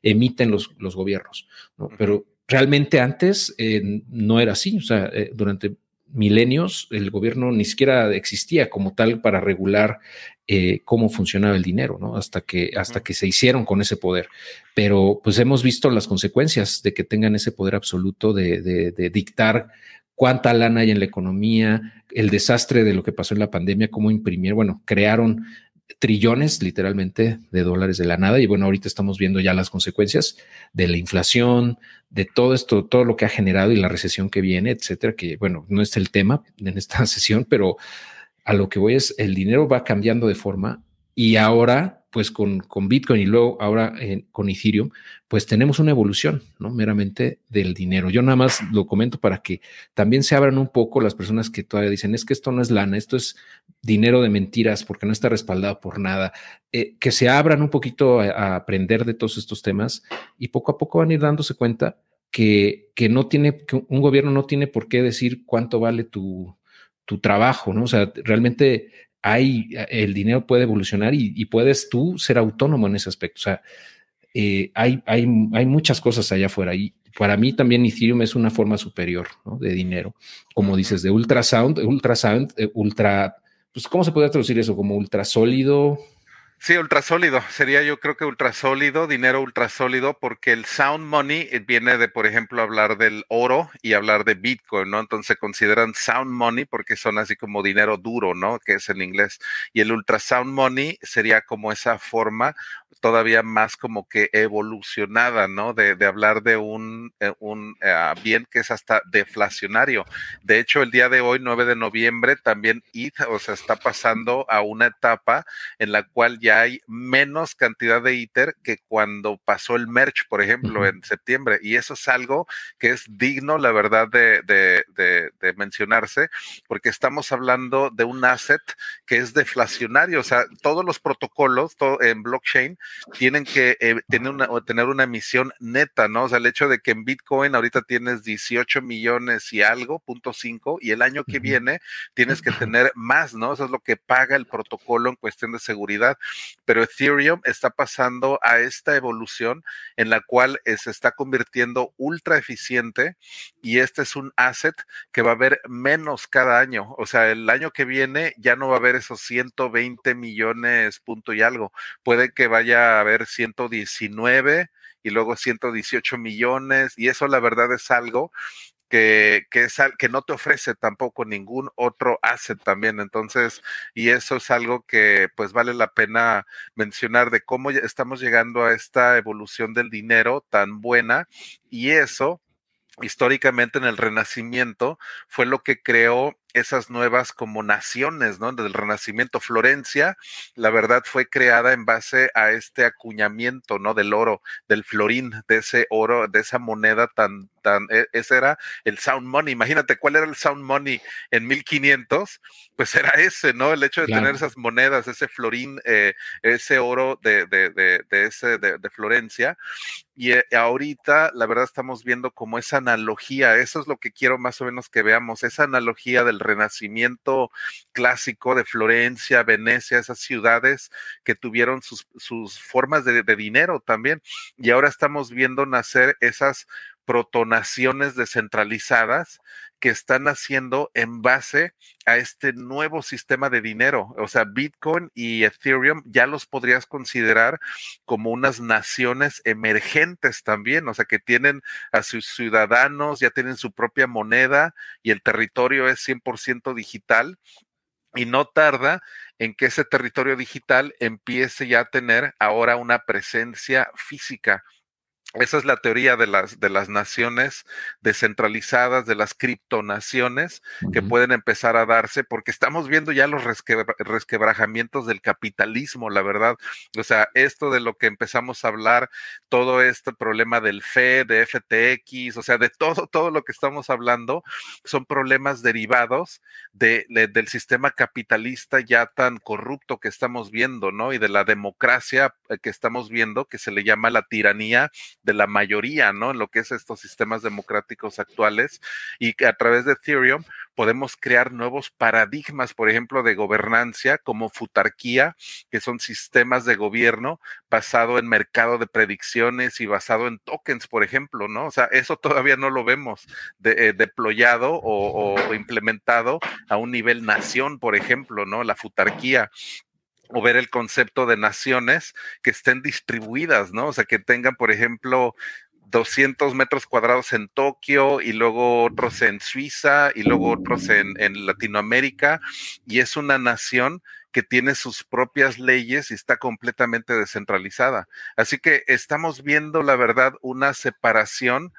emiten los, los gobiernos, ¿no? Pero realmente antes eh, no era así, o sea, eh, durante milenios el gobierno ni siquiera existía como tal para regular eh, cómo funcionaba el dinero, ¿no? Hasta que, hasta que se hicieron con ese poder. Pero pues hemos visto las consecuencias de que tengan ese poder absoluto de, de, dictar cuánta lana hay en la economía, el desastre de lo que pasó en la pandemia, cómo imprimir, bueno, crearon trillones literalmente de dólares de la nada. Y bueno, ahorita estamos viendo ya las consecuencias de la inflación, de todo esto, todo lo que ha generado y la recesión que viene, etcétera, que bueno, no es el tema en esta sesión, pero a lo que voy es, el dinero va cambiando de forma y ahora, pues con, con Bitcoin y luego ahora eh, con Ethereum, pues tenemos una evolución, ¿no? Meramente del dinero. Yo nada más lo comento para que también se abran un poco las personas que todavía dicen, es que esto no es lana, esto es dinero de mentiras porque no está respaldado por nada. Eh, que se abran un poquito a, aprender de todos estos temas y poco a poco van a ir dándose cuenta que, que no tiene, que un gobierno no tiene por qué decir cuánto vale tu, tu trabajo, ¿no? O sea, realmente hay, el dinero puede evolucionar y, puedes tú ser autónomo en ese aspecto. O sea, eh, hay, hay, hay, muchas cosas allá afuera y para mí también Ethereum es una forma superior ¿no? de dinero, como dices, de ultrasound, ultrasound, eh, ultra, pues, ¿cómo se puede traducir eso? Como ultrasólido, Sí, ultrasólido. Sería yo creo que ultrasólido, dinero ultrasólido, porque el sound money eh, viene de, por ejemplo, hablar del oro y hablar de Bitcoin, ¿no? Entonces consideran sound money porque son así como dinero duro, ¿no? Que es en inglés. Y el ultrasound money sería como esa forma todavía más como que evolucionada, ¿no? De, de hablar de un, eh, un uh, bien que es hasta deflacionario. De hecho, el día de hoy, 9 de noviembre, también ETH, o sea, está pasando a una etapa en la cual ya hay menos cantidad de ITER que cuando pasó el merch, por ejemplo, en septiembre. Y eso es algo que es digno, la verdad, de, de, de, de mencionarse, porque estamos hablando de un asset que es deflacionario, o sea, todos los protocolos todo en blockchain tienen que eh, tener, una, tener una emisión neta, ¿no? O sea, el hecho de que en Bitcoin ahorita tienes 18 millones y algo, punto 5, y el año que viene tienes que tener más, ¿no? Eso es lo que paga el protocolo en cuestión de seguridad. Pero Ethereum está pasando a esta evolución en la cual se está convirtiendo ultra eficiente y este es un asset que va a haber menos cada año. O sea, el año que viene ya no va a haber esos 120 millones, punto y algo. Puede que vaya a haber 119 y luego 118 millones y eso la verdad es algo que, que, es, que no te ofrece tampoco ningún otro asset también. Entonces, y eso es algo que pues vale la pena mencionar de cómo estamos llegando a esta evolución del dinero tan buena y eso históricamente en el Renacimiento fue lo que creó esas nuevas como naciones, ¿no? Del Renacimiento. Florencia, la verdad, fue creada en base a este acuñamiento, ¿no? Del oro, del florín, de ese oro, de esa moneda tan, tan, e, ese era el sound money. Imagínate cuál era el sound money en 1500, pues era ese, ¿no? El hecho de tener esas monedas, ese florín, eh, ese oro de, de, de, de ese, de, Florencia. Y eh, ahorita, la verdad, estamos viendo como esa analogía, eso es lo que quiero más o menos que veamos, esa analogía del renacimiento clásico de Florencia, Venecia, esas ciudades que tuvieron sus, formas de dinero también. Y ahora estamos viendo nacer esas protonaciones descentralizadas que están haciendo en base a este nuevo sistema de dinero. O sea, Bitcoin y Ethereum ya los podrías considerar como unas naciones emergentes también, o sea, que tienen a sus ciudadanos, ya tienen su propia moneda y el territorio es 100% digital. Y no tarda en que ese territorio digital empiece ya a tener ahora una presencia física esa es la teoría de las, de las naciones descentralizadas, de las criptonaciones que pueden empezar a darse, porque estamos viendo ya los resquebrajamientos del capitalismo, la verdad. O sea, esto de lo que empezamos a hablar, todo este problema del FE, de FTX, o sea, de todo, todo lo que estamos hablando, son problemas derivados de, del sistema capitalista ya tan corrupto que estamos viendo, ¿no? Y de la democracia eh, que estamos viendo, que se le llama la tiranía de la mayoría, ¿no? En lo que es estos sistemas democráticos actuales y que a través de Ethereum podemos crear nuevos paradigmas, por ejemplo, de gobernancia como futarquía, que son sistemas de gobierno basado en mercado de predicciones y basado en tokens, por ejemplo, ¿no? O sea, eso todavía no lo vemos de, eh, deployado o, o implementado a un nivel nación, por ejemplo, ¿no? La futarquía o ver el concepto de naciones que estén distribuidas, ¿no? O sea, que tengan, por ejemplo, 200 metros cuadrados en Tokio y luego otros en Suiza y luego otros en, en, Latinoamérica. Y es una nación que tiene sus propias leyes y está completamente descentralizada. Así que estamos viendo, la verdad, una separación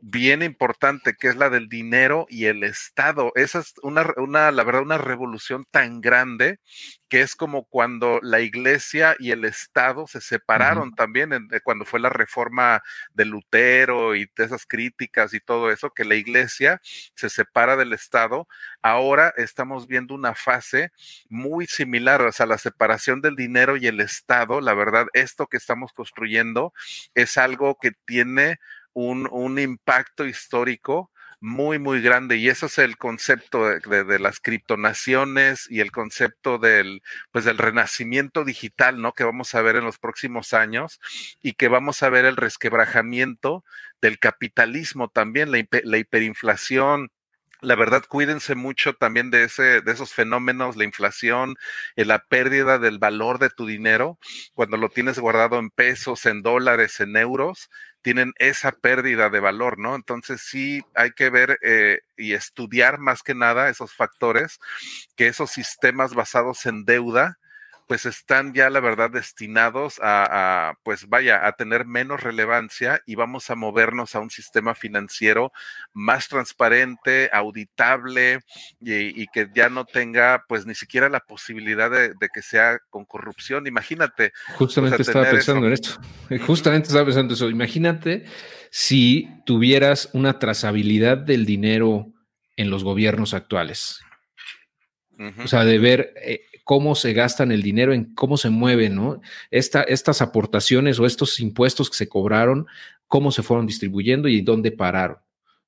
bien importante, que es la del dinero y el Estado. Esa es una, una, la verdad, una revolución tan grande que es como cuando la iglesia y el Estado se separaron también, en, eh, cuando fue la reforma de Lutero y de esas críticas y todo eso, que la iglesia se separa del Estado. Ahora estamos viendo una fase muy similar, o sea, la separación del dinero y el Estado. La verdad, esto que estamos construyendo es algo que tiene un, un impacto histórico muy, muy grande. Y eso es el concepto de, las criptonaciones y el concepto del, pues, del renacimiento digital, ¿no? Que vamos a ver en los próximos años y que vamos a ver el resquebrajamiento del capitalismo también, la, la hiperinflación, la verdad, cuídense mucho también de, ese, de esos fenómenos, la inflación, eh, la pérdida del valor de tu dinero, cuando lo tienes guardado en pesos, en dólares, en euros, tienen esa pérdida de valor, ¿no? Entonces sí hay que ver eh, y estudiar más que nada esos factores, que esos sistemas basados en deuda, pues están ya, la verdad, destinados a, a, pues vaya, a tener menos relevancia y vamos a movernos a un sistema financiero más transparente, auditable y, y que ya no tenga, pues, ni siquiera la posibilidad de, de que sea con corrupción. Imagínate. Justamente pues, estaba pensando eso. en esto. Justamente estaba pensando eso. Imagínate si tuvieras una trazabilidad del dinero en los gobiernos actuales. Uh -huh. O sea, de ver eh, cómo se gastan el dinero, en cómo se mueven, ¿no? Esta, estas aportaciones o estos impuestos que se cobraron, cómo se fueron distribuyendo y dónde pararon,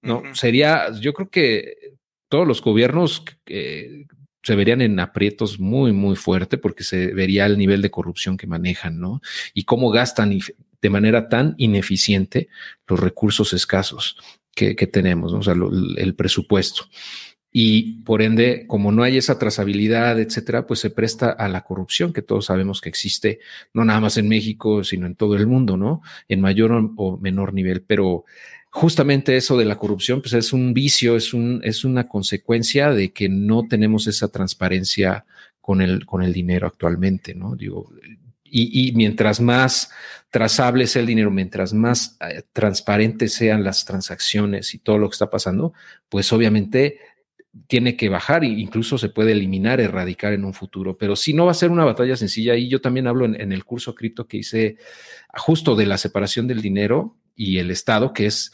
¿no? Uh -huh. Sería, yo creo que todos los gobiernos eh, se verían en aprietos muy, muy fuerte porque se vería el nivel de corrupción que manejan, ¿no? Y cómo gastan de manera tan ineficiente los recursos escasos que, que tenemos, ¿no? O sea, lo, el presupuesto y por ende, como no hay esa trazabilidad, etcétera, pues se presta a la corrupción que todos sabemos que existe, no nada más en México, sino en todo el mundo, ¿no? En mayor o menor nivel. Pero justamente eso de la corrupción, pues es un vicio, es, un, es una consecuencia de que no tenemos esa transparencia con el, con el dinero actualmente, ¿no? Digo, y, y, mientras más trazable sea el dinero, mientras más eh, transparentes sean las transacciones y todo lo que está pasando, pues obviamente tiene que bajar e incluso se puede eliminar, erradicar en un futuro. Pero si no va a ser una batalla sencilla, y yo también hablo en, en el curso cripto que hice justo de la separación del dinero y el Estado, que es,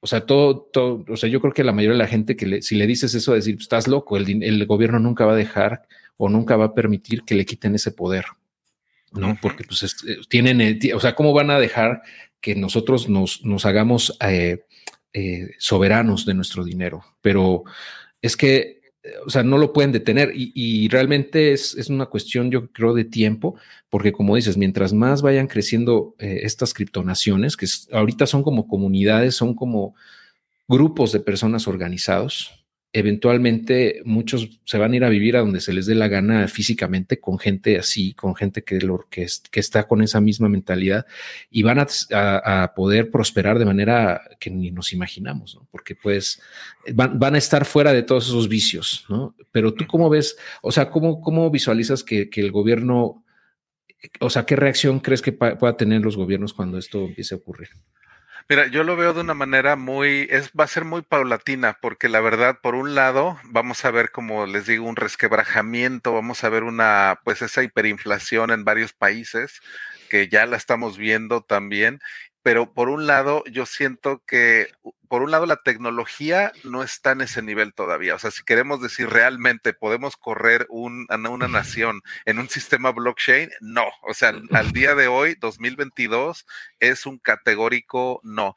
o sea, todo, todo, o sea, yo creo que la mayoría de la gente que le, si le dices eso, decir, estás loco, el, el gobierno nunca va a dejar o nunca va a permitir que le quiten ese poder. ¿no? Porque pues es, eh, tienen, eh, o sea, ¿cómo van a dejar que nosotros nos, nos hagamos eh, eh, soberanos de nuestro dinero? Pero es que, o sea, no lo pueden detener y, y realmente es, es, una cuestión, yo creo, de tiempo, porque como dices, mientras más vayan creciendo eh, estas criptonaciones, que ahorita son como comunidades, son como grupos de personas organizados, eventualmente muchos se van a ir a vivir a donde se les dé la gana físicamente con gente así, con gente que, está con esa misma mentalidad y van a, poder prosperar de manera que ni nos imaginamos, ¿no? Porque pues van, van, a estar fuera de todos esos vicios, ¿no? Pero tú cómo ves, o sea, cómo, cómo visualizas que, que el gobierno, o sea, qué reacción crees que pueda tener los gobiernos cuando esto empiece a ocurrir? Mira, yo lo veo de una manera muy, es, va a ser muy paulatina, porque la verdad, por un lado, vamos a ver, como les digo, un resquebrajamiento, vamos a ver una, pues esa hiperinflación en varios países, que ya la estamos viendo también, pero por un lado, yo siento que por un lado, la tecnología no está en ese nivel todavía. O sea, si queremos decir realmente podemos correr un, una nación en un sistema blockchain, no. O sea, al día de hoy, 2022, es un categórico no.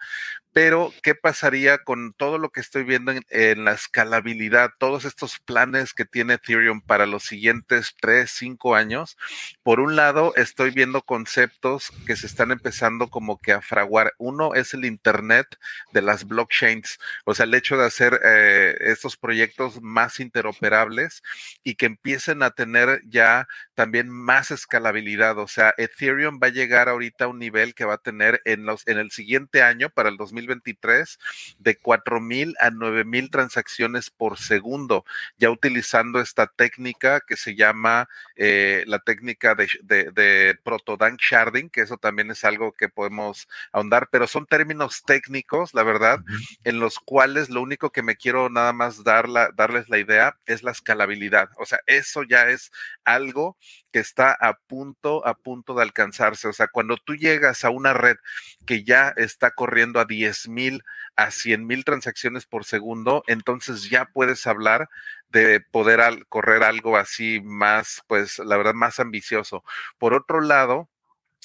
Pero, ¿qué pasaría con todo lo que estoy viendo en, la escalabilidad, todos estos planes que tiene Ethereum para los siguientes tres, cinco años? Por un lado, estoy viendo conceptos que se están empezando como que a fraguar. Uno es el Internet de las blockchains o sea, el hecho de hacer eh, estos proyectos más interoperables y que empiecen a tener ya también más escalabilidad, o sea, Ethereum va a llegar ahorita a un nivel que va a tener en, los, en el siguiente año, para el 2023, de 4.000 a 9.000 transacciones por segundo, ya utilizando esta técnica que se llama eh, la técnica de, de, de protodank sharding, que eso también es algo que podemos ahondar, pero son términos técnicos, la verdad, en los cuales lo único que me quiero nada más dar darles la idea es la escalabilidad. O sea, eso ya es algo que está a punto, a punto de alcanzarse. O sea, cuando tú llegas a una red que ya está corriendo a 10 mil, a 100 mil transacciones por segundo, entonces ya puedes hablar de poder correr algo así más, pues la verdad, más ambicioso. Por otro lado,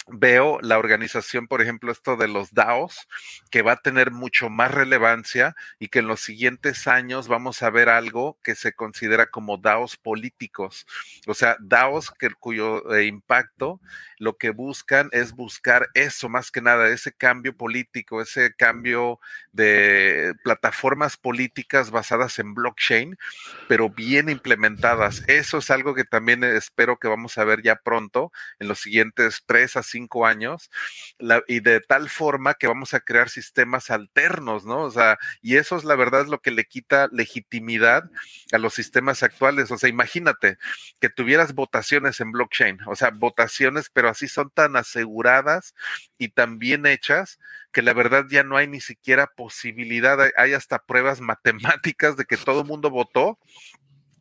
veo la organización, por ejemplo, esto de los DAOs, que va a tener mucho más relevancia y que en los siguientes años vamos a ver algo que se considera como DAOs políticos. O sea, DAOs que, cuyo eh, impacto lo que buscan es buscar eso más que nada, ese cambio político, ese cambio de plataformas políticas basadas en blockchain, pero bien implementadas. Eso es algo que también espero que vamos a ver ya pronto, en los siguientes tres a cinco años, y de tal forma que vamos a crear sistemas alternos, ¿no? O sea, y eso es la verdad lo que le quita legitimidad a los sistemas actuales. O sea, imagínate que tuvieras votaciones en blockchain, o sea, votaciones, pero así son tan aseguradas y tan bien hechas que la verdad ya no hay ni siquiera posibilidad, hay hasta pruebas matemáticas de que todo el mundo votó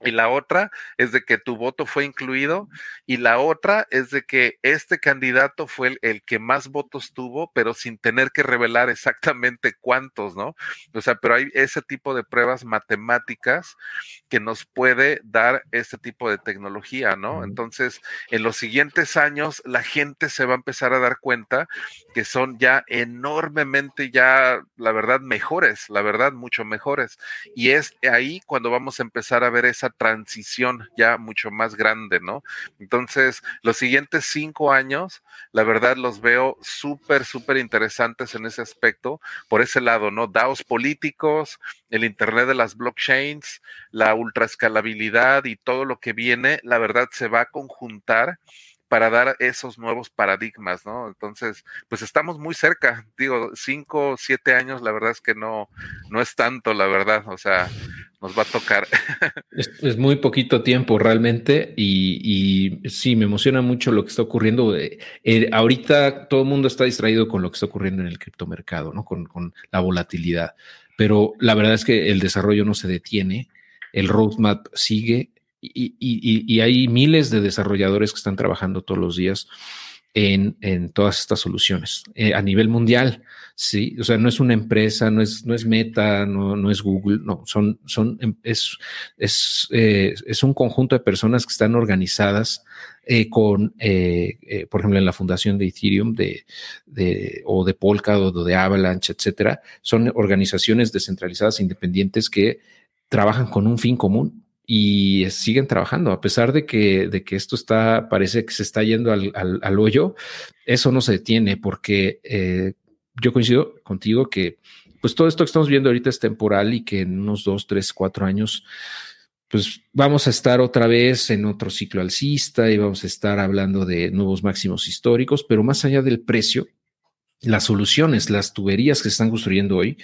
y la otra es de que tu voto fue incluido. Y la otra es de que este candidato fue el, que más votos tuvo, pero sin tener que revelar exactamente cuántos, ¿no? O sea, pero hay ese tipo de pruebas matemáticas que nos puede dar este tipo de tecnología, ¿no? Entonces, en los siguientes años, la gente se va a empezar a dar cuenta que son ya enormemente, ya, la verdad, mejores, la verdad, mucho mejores. Y es ahí cuando vamos a empezar a ver esa transición ya mucho más grande, ¿no? Entonces, los siguientes cinco años, la verdad, los veo súper, súper interesantes en ese aspecto, por ese lado, ¿no? DAOs políticos, el Internet de las blockchains, la ultraescalabilidad y todo lo que viene, la verdad, se va a conjuntar para dar esos nuevos paradigmas, ¿no? Entonces, pues estamos muy cerca, digo, cinco, siete años, la verdad es que no, no es tanto, la verdad, o sea, nos va a tocar. Es, muy poquito tiempo realmente y, sí, me emociona mucho lo que está ocurriendo. Eh, eh, ahorita todo el mundo está distraído con lo que está ocurriendo en el criptomercado, ¿no? Con, con la volatilidad, pero la verdad es que el desarrollo no se detiene, el roadmap sigue y, hay miles de desarrolladores que están trabajando todos los días en, todas estas soluciones eh, a nivel mundial. Sí, o sea, no es una empresa, no es, no es Meta, no, no es Google, no, son, son, em, es, es, eh, es un conjunto de personas que están organizadas eh, con, por ejemplo, en la fundación de Ethereum de, de, o de Polkadot o de Avalanche, etcétera. Son organizaciones descentralizadas independientes que trabajan con un fin común y siguen trabajando, a pesar de que, de que esto está, parece que se está yendo al, al, hoyo, eso no se detiene porque eh, yo coincido contigo que pues todo esto que estamos viendo ahorita es temporal y que en unos dos, tres, cuatro años, pues vamos a estar otra vez en otro ciclo alcista y vamos a estar hablando de nuevos máximos históricos, pero más allá del precio, las soluciones, las tuberías que se están construyendo hoy,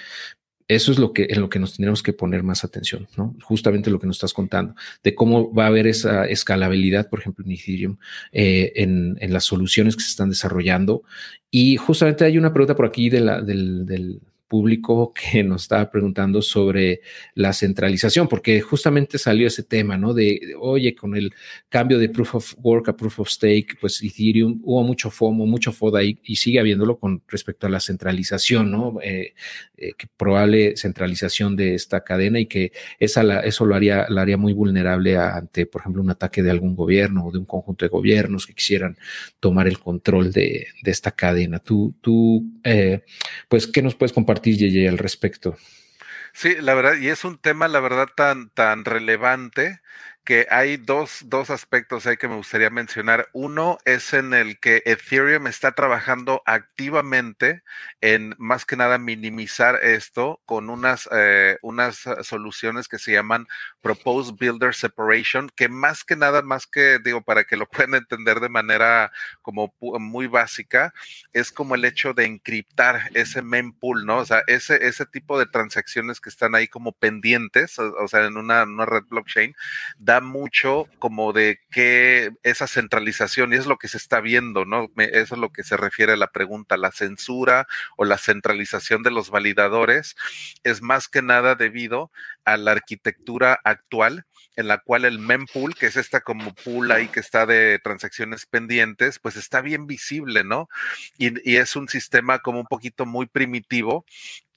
eso es lo que en lo que nos tendremos que poner más atención, ¿no? Justamente lo que nos estás contando, de cómo va a haber esa escalabilidad, por ejemplo, en Ethereum, eh, en, las soluciones que se están desarrollando. Y justamente hay una pregunta por aquí de la, del público que nos estaba preguntando sobre la centralización, porque justamente salió ese tema, ¿no? De, oye, con el cambio de proof of work a proof of stake, pues Ethereum hubo mucho FOMO, mucho FODA y, y sigue habiéndolo con respecto a la centralización, ¿no? Eh, eh, probable centralización de esta cadena y que esa eso lo haría, la haría muy vulnerable ante, por ejemplo, un ataque de algún gobierno o de un conjunto de gobiernos que quisieran tomar el control de, de esta cadena. Tú, tú eh, pues, ¿qué nos puedes compartir? Al respecto. Sí, la verdad, y es un tema, la verdad, tan, tan relevante que hay dos, dos aspectos ahí que me gustaría mencionar. Uno es en el que Ethereum está trabajando activamente en más que nada minimizar esto con unas, eh, unas soluciones que se llaman Proposed Builder Separation, que más que nada, más que digo, para que lo puedan entender de manera como muy básica, es como el hecho de encriptar ese mempool, ¿no? O sea, ese, ese tipo de transacciones que están ahí como pendientes, o, sea, en una, una red blockchain, da mucho como de que esa centralización, y es lo que se está viendo, ¿no? Eso es lo que se refiere a la pregunta, la censura o la centralización de los validadores es más que nada debido a la arquitectura actual en la cual el mempool, que es esta como pool ahí que está de transacciones pendientes, pues está bien visible, ¿no? Y, y, es un sistema como un poquito muy primitivo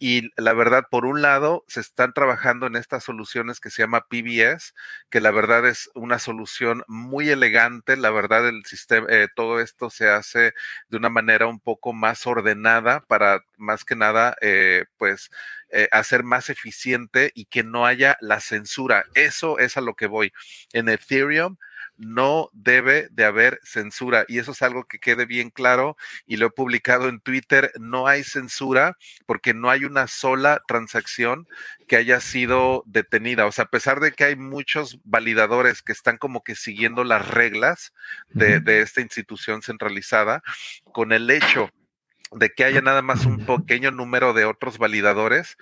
y la verdad, por un lado, se están trabajando en estas soluciones que se llama PBS, que la verdad es una solución muy elegante. La verdad, el sistema, eh, todo esto se hace de una manera un poco más ordenada para más que nada, eh, pues, eh, hacer más eficiente y que no haya la censura. Eso es a lo que voy. En Ethereum no debe de haber censura y eso es algo que quede bien claro y lo he publicado en Twitter, no hay censura porque no hay una sola transacción que haya sido detenida. O sea, a pesar de que hay muchos validadores que están como que siguiendo las reglas de, de esta institución centralizada, con el hecho de que haya nada más un pequeño número de otros validadores,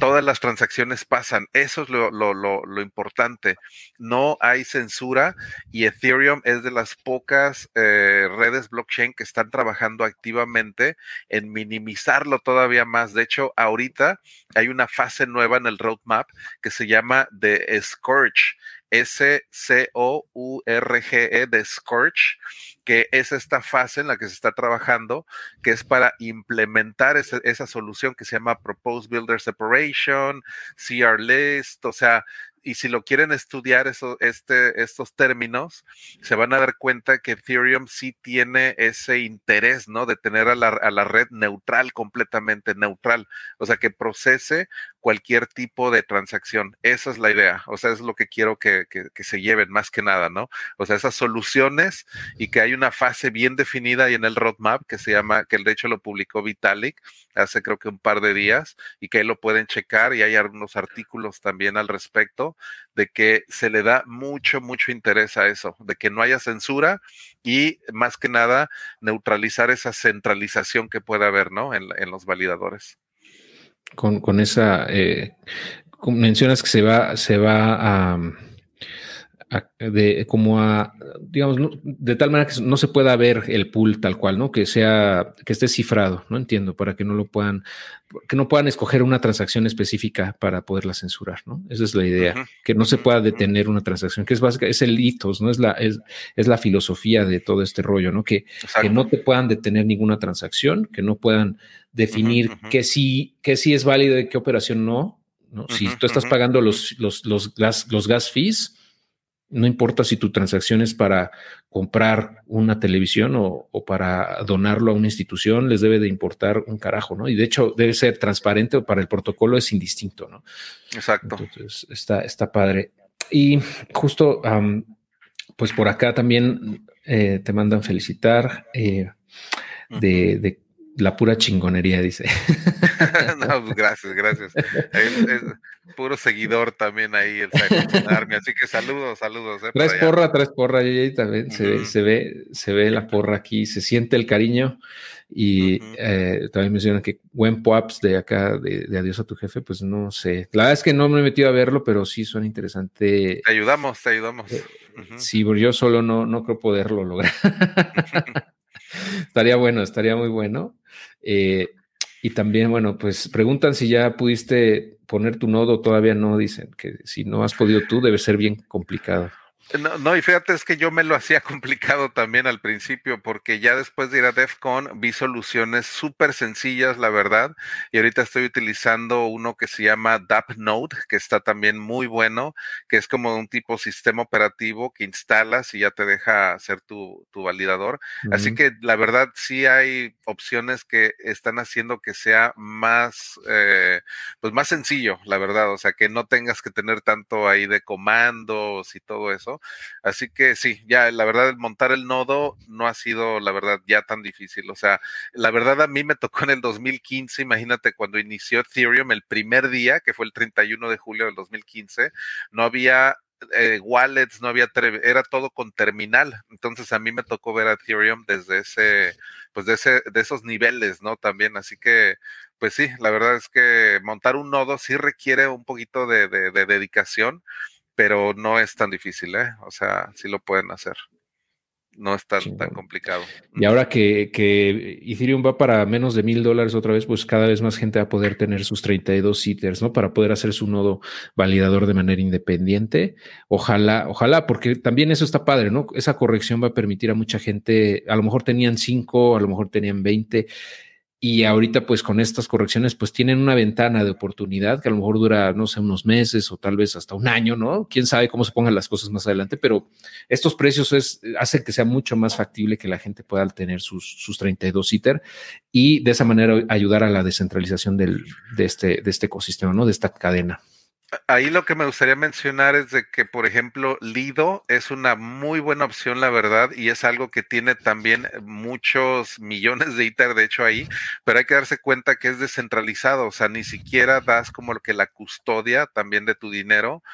todas las transacciones pasan. Eso es lo, lo, lo, importante. No hay censura y Ethereum es de las pocas eh, redes blockchain que están trabajando activamente en minimizarlo todavía más. De hecho, ahorita hay una fase nueva en el roadmap que se llama The Scourge. S-C-O-U-R-G-E de Scorch, que es esta fase en la que se está trabajando, que es para implementar esa solución que se llama Proposed Builder Separation, CR List, o sea, y si lo quieren estudiar eso, este, estos términos, se van a dar cuenta que Ethereum sí tiene ese interés, ¿no? De tener a la, a la red neutral, completamente neutral. O sea, que procese cualquier tipo de transacción. Esa es la idea. O sea, es lo que quiero que, que, se lleven más que nada, ¿no? O sea, esas soluciones y que hay una fase bien definida ahí en el roadmap que se llama, que de hecho lo publicó Vitalik hace creo que un par de días y que ahí lo pueden checar y hay algunos artículos también al respecto de que se le da mucho, mucho interés a eso, de que no haya censura y más que nada neutralizar esa centralización que puede haber, ¿no? En, los validadores. Con, esa, eh, mencionas que se va, se va a de como a, digamos, de tal manera que no se pueda ver el pool tal cual, ¿no? Que sea, que esté cifrado, no entiendo, para que no lo puedan, que no puedan escoger una transacción específica para poderla censurar, ¿no? Esa es la idea, que no se pueda detener una transacción, que es básica, es el hitos, ¿no? Es la, es, es la filosofía de todo este rollo, ¿no? Que, que no te puedan detener ninguna transacción, que no puedan definir que sí, que sí es válido y qué operación no, ¿no? Si tú estás pagando los, los, los, gas, los gas fees, no importa si tu transacción es para comprar una televisión o, para donarlo a una institución, les debe de importar un carajo, ¿no? Y de hecho debe ser transparente o para el protocolo es indistinto, ¿no? Exacto. Entonces está, está padre. Y justo, pues por acá también eh, te mandan felicitar eh, de, la pura chingonería, dice. no, pues gracias, gracias. Es, puro seguidor también ahí el Army, así que saludos, saludos. Eh, tres porra, tres porra, y también se, se, ve, se ve la porra aquí, se siente el cariño y eh, también mencionan que buen pops de acá, de, Adiós a tu jefe, pues no sé. La verdad es que no me he metido a verlo, pero sí suena interesante. Te ayudamos, te ayudamos. Eh, sí, yo solo no, no creo poderlo lograr. estaría bueno, estaría muy bueno. Eh, y también, bueno, pues preguntan si ya pudiste poner tu nodo, todavía no, dicen que si no has podido tú, debe ser bien complicado. No, no, y fíjate, es que yo me lo hacía complicado también al principio, porque ya después de ir a DEFCON vi soluciones súper sencillas, la verdad, y ahorita estoy utilizando uno que se llama DAppNode, que está también muy bueno, que es como un tipo sistema operativo que instalas y ya te deja hacer tu, tu validador. Así que la verdad sí hay opciones que están haciendo que sea más, eh, pues más sencillo, la verdad, o sea, que no tengas que tener tanto ahí de comandos y todo eso Así que sí, ya la verdad, montar el nodo no ha sido, la verdad, ya tan difícil. O sea, la verdad a mí me tocó en el 2015, imagínate cuando inició Ethereum el primer día, que fue el 31 de julio del 2015, no había eh, wallets, no había, era todo con terminal. Entonces a mí me tocó ver Ethereum desde ese, pues de ese, de esos niveles, ¿no? También, así que, pues sí, la verdad es que montar un nodo sí requiere un poquito de dedicación pero no es tan difícil, ¿eh? O sea, sí lo pueden hacer. No es tan, tan complicado. Y ahora que, que, Ethereum va para menos de mil dólares otra vez, pues cada vez más gente va a poder tener sus 32 seaters, ¿no? Para poder hacer su nodo validador de manera independiente. Ojalá, ojalá, porque también eso está padre, ¿no? Esa corrección va a permitir a mucha gente, a lo mejor tenían 5, a lo mejor tenían 20 y ahorita pues con estas correcciones pues tienen una ventana de oportunidad que a lo mejor dura, no sé, unos meses o tal vez hasta un año, ¿no? Quién sabe cómo se pongan las cosas más adelante, pero estos precios es, hacen que sea mucho más factible que la gente pueda tener sus, sus 32 ITER y de esa manera ayudar a la descentralización de, este, de este ecosistema, ¿no? De esta cadena. Ahí lo que me gustaría mencionar es de que, por ejemplo, Lido es una muy buena opción, la verdad, y es algo que tiene también muchos millones de ITER, de hecho, ahí, pero hay que darse cuenta que es descentralizado, o sea, ni siquiera das como que la custodia también de tu dinero,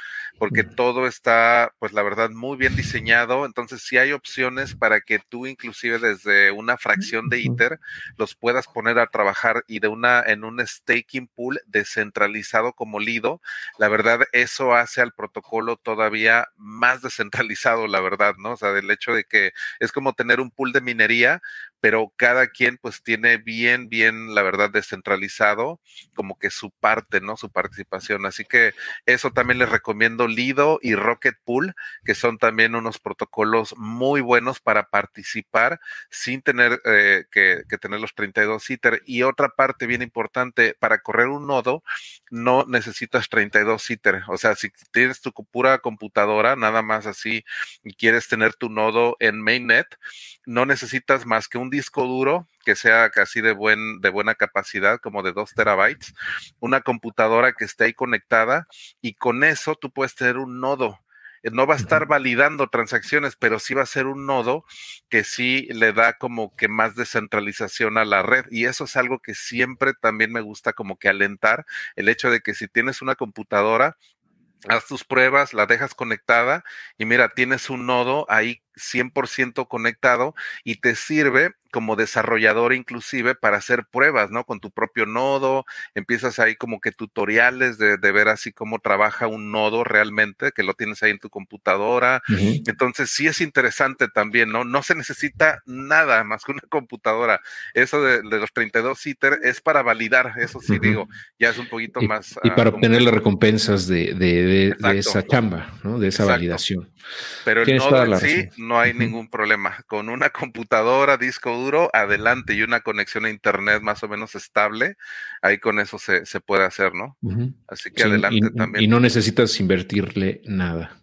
porque todo está, pues la verdad, muy bien diseñado, entonces sí hay opciones para que tú inclusive desde una fracción de ITER los puedas poner a trabajar y de una, en un staking pool descentralizado como Lido la verdad eso hace al protocolo todavía más descentralizado, la verdad, ¿no? O sea, del hecho de que es como tener un pool de minería, pero cada quien pues tiene bien, bien, la verdad, descentralizado como que su parte, ¿no? Su participación. Así que eso también les recomiendo Lido y Rocket Pool, que son también unos protocolos muy buenos para participar sin tener eh, que, tener los 32 ITER. Y otra parte bien importante, para correr un nodo no necesitas 32 ITER. O sea, si tienes tu pura computadora, nada más así, y quieres tener tu nodo en mainnet, no necesitas más que un disco duro que sea casi de, buen, de buena capacidad, como de 2 terabytes, una computadora que esté ahí conectada y con eso tú puedes tener un nodo. Eh, no va a estar validando transacciones, pero sí va a ser un nodo que sí le da como que más descentralización a la red. Y eso es algo que siempre también me gusta como que alentar, el hecho de que si tienes una computadora, haz tus pruebas, la dejas conectada y mira, tienes un nodo ahí 100% conectado y te sirve como desarrollador inclusive para hacer pruebas, ¿no? Con tu propio nodo, empiezas ahí como que tutoriales de, ver así cómo trabaja un nodo realmente, que lo tienes ahí en tu computadora. Entonces sí es interesante también, ¿no? No se necesita nada más que una computadora. Eso de, los 32 ITER es para validar, eso sí digo, ya es un poquito más... Y para obtener las recompensas de, esa chamba, ¿no? De esa validación. Pero el nodo sí no hay ningún problema. Con una computadora, disco duro, adelante y una conexión a internet más o menos estable, ahí con eso se, puede hacer, ¿no? Así que adelante también. Y no necesitas invertirle nada.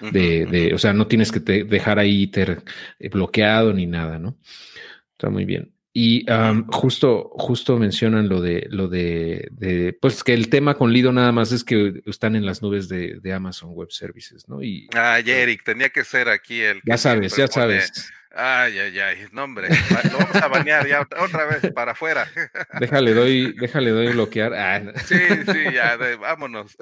De, de, o sea, no tienes que dejar ahí ter, eh, bloqueado ni nada, ¿no? Está muy bien. Y justo, justo mencionan lo de, lo de, pues que el tema con Lido nada más es que están en las nubes de, Amazon Web Services, ¿no? Y, ah, Eric, tenía que ser aquí el. ya sabes, ya sabes. Ay, ay, ay, no hombre, lo vamos a bañar ya otra vez para afuera. Déjale doy, déjale doy bloquear. Ah, sí, sí, ya, vámonos.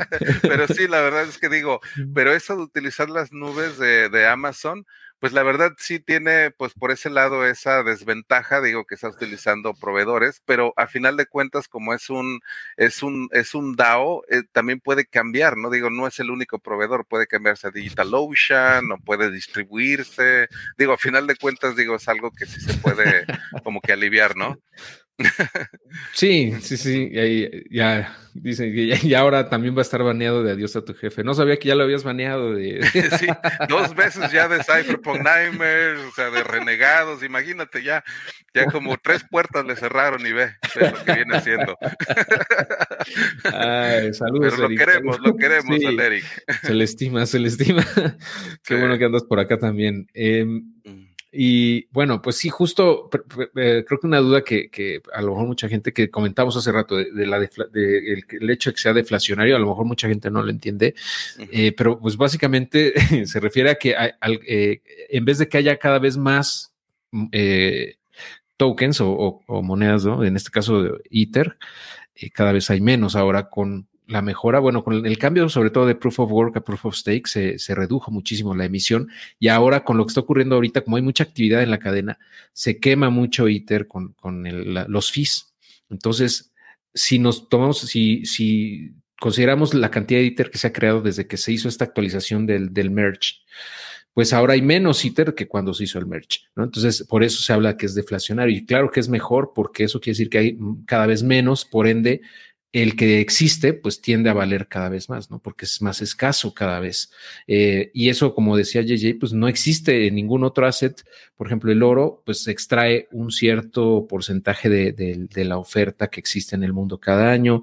pero sí, la verdad es que digo, pero eso de utilizar las nubes de, de Amazon, pues la verdad sí tiene, pues por ese lado, esa desventaja, digo, que está utilizando proveedores, pero a final de cuentas, como es un, es un, es un DAO, eh, también puede cambiar, ¿no? Digo, no es el único proveedor, puede cambiarse a DigitalOcean o puede distribuirse. Digo, a final de cuentas, digo, es algo que sí se puede como que aliviar, ¿no? Sí, sí, sí, ya dice que ya, ahora también va a estar baneado de adiós a tu jefe. No sabía que ya lo habías baneado de. Sí, dos veces ya de Cypherpunk Nightmares, o sea, de renegados, imagínate ya, ya como tres puertas le cerraron y ve, lo que viene haciendo. Ay, saludos. Pero lo queremos, lo queremos Eric. Se le estima, se le estima. Qué bueno que andas por acá también. Eh, y bueno, pues sí, justo eh, creo que una duda que, a lo mejor mucha gente que comentamos hace rato de, la de, el, hecho de que sea deflacionario, a lo mejor mucha gente no lo entiende, eh, pero pues básicamente se refiere a que eh, en vez de que haya cada vez más mm, tokens o, monedas, ¿no? en este caso Ether, cada vez hay menos ahora con la mejora, bueno, con el cambio sobre todo de Proof of Work a Proof of Stake se, redujo muchísimo la emisión y ahora con lo que está ocurriendo ahorita, como hay mucha actividad en la cadena, se quema mucho ITER con, los fees. Entonces, si nos tomamos, si, si consideramos la cantidad de ITER que se ha creado desde que se hizo esta actualización del, del merge, pues ahora hay menos ITER que cuando se hizo el merge, ¿no? Entonces, por eso se habla que es deflacionario y claro que es mejor porque eso quiere decir que hay cada vez menos, por ende, el que existe, pues tiende a valer cada vez más, ¿no? Porque es más escaso cada vez. Eh, y eso, como decía JJ, pues no existe en ningún otro asset. Por ejemplo, el oro, pues extrae un cierto porcentaje de, la oferta que existe en el mundo cada año.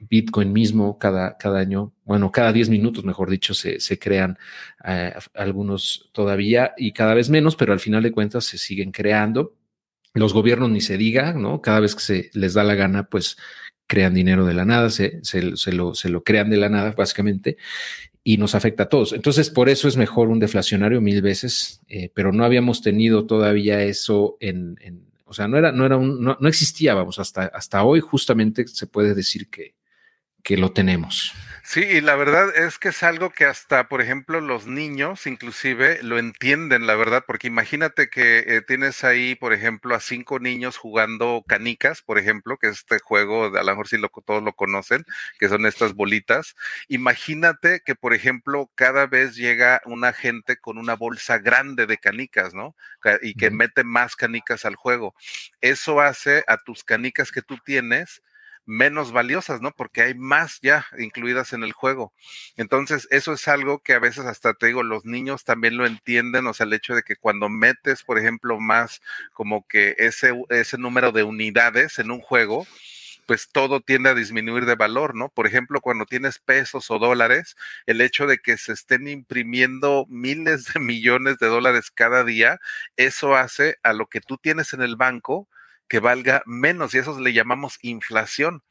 Bitcoin mismo, cada, cada año, bueno, cada 10 minutos, mejor dicho, se, crean eh, algunos todavía y cada vez menos, pero al final de cuentas se siguen creando. Los gobiernos ni se diga, ¿no? Cada vez que se les da la gana, pues crean dinero de la nada, se, se, lo, se lo crean de la nada, básicamente, y nos afecta a todos. Entonces, por eso es mejor un deflacionario mil veces, eh, pero no habíamos tenido todavía eso en, o sea, no era, no era un, no, no, existía, vamos, hasta, hasta hoy justamente se puede decir que, que lo tenemos. Sí, y la verdad es que es algo que hasta, por ejemplo, los niños inclusive lo entienden, la verdad, porque imagínate que eh, tienes ahí, por ejemplo, a cinco niños jugando canicas, por ejemplo, que es este juego, a lo mejor si lo, todos lo conocen, que son estas bolitas. Imagínate que, por ejemplo, cada vez llega una gente con una bolsa grande de canicas, ¿no? Y que mete más canicas al juego. Eso hace a tus canicas que tú tienes menos valiosas, ¿no? Porque hay más ya incluidas en el juego. Entonces, eso es algo que a veces hasta te digo, los niños también lo entienden, o sea, el hecho de que cuando metes, por ejemplo, más como que ese, ese número de unidades en un juego, pues todo tiende a disminuir de valor, ¿no? Por ejemplo, cuando tienes pesos o dólares, el hecho de que se estén imprimiendo miles de millones de dólares cada día, eso hace a lo que tú tienes en el banco, que valga menos y eso le llamamos inflación.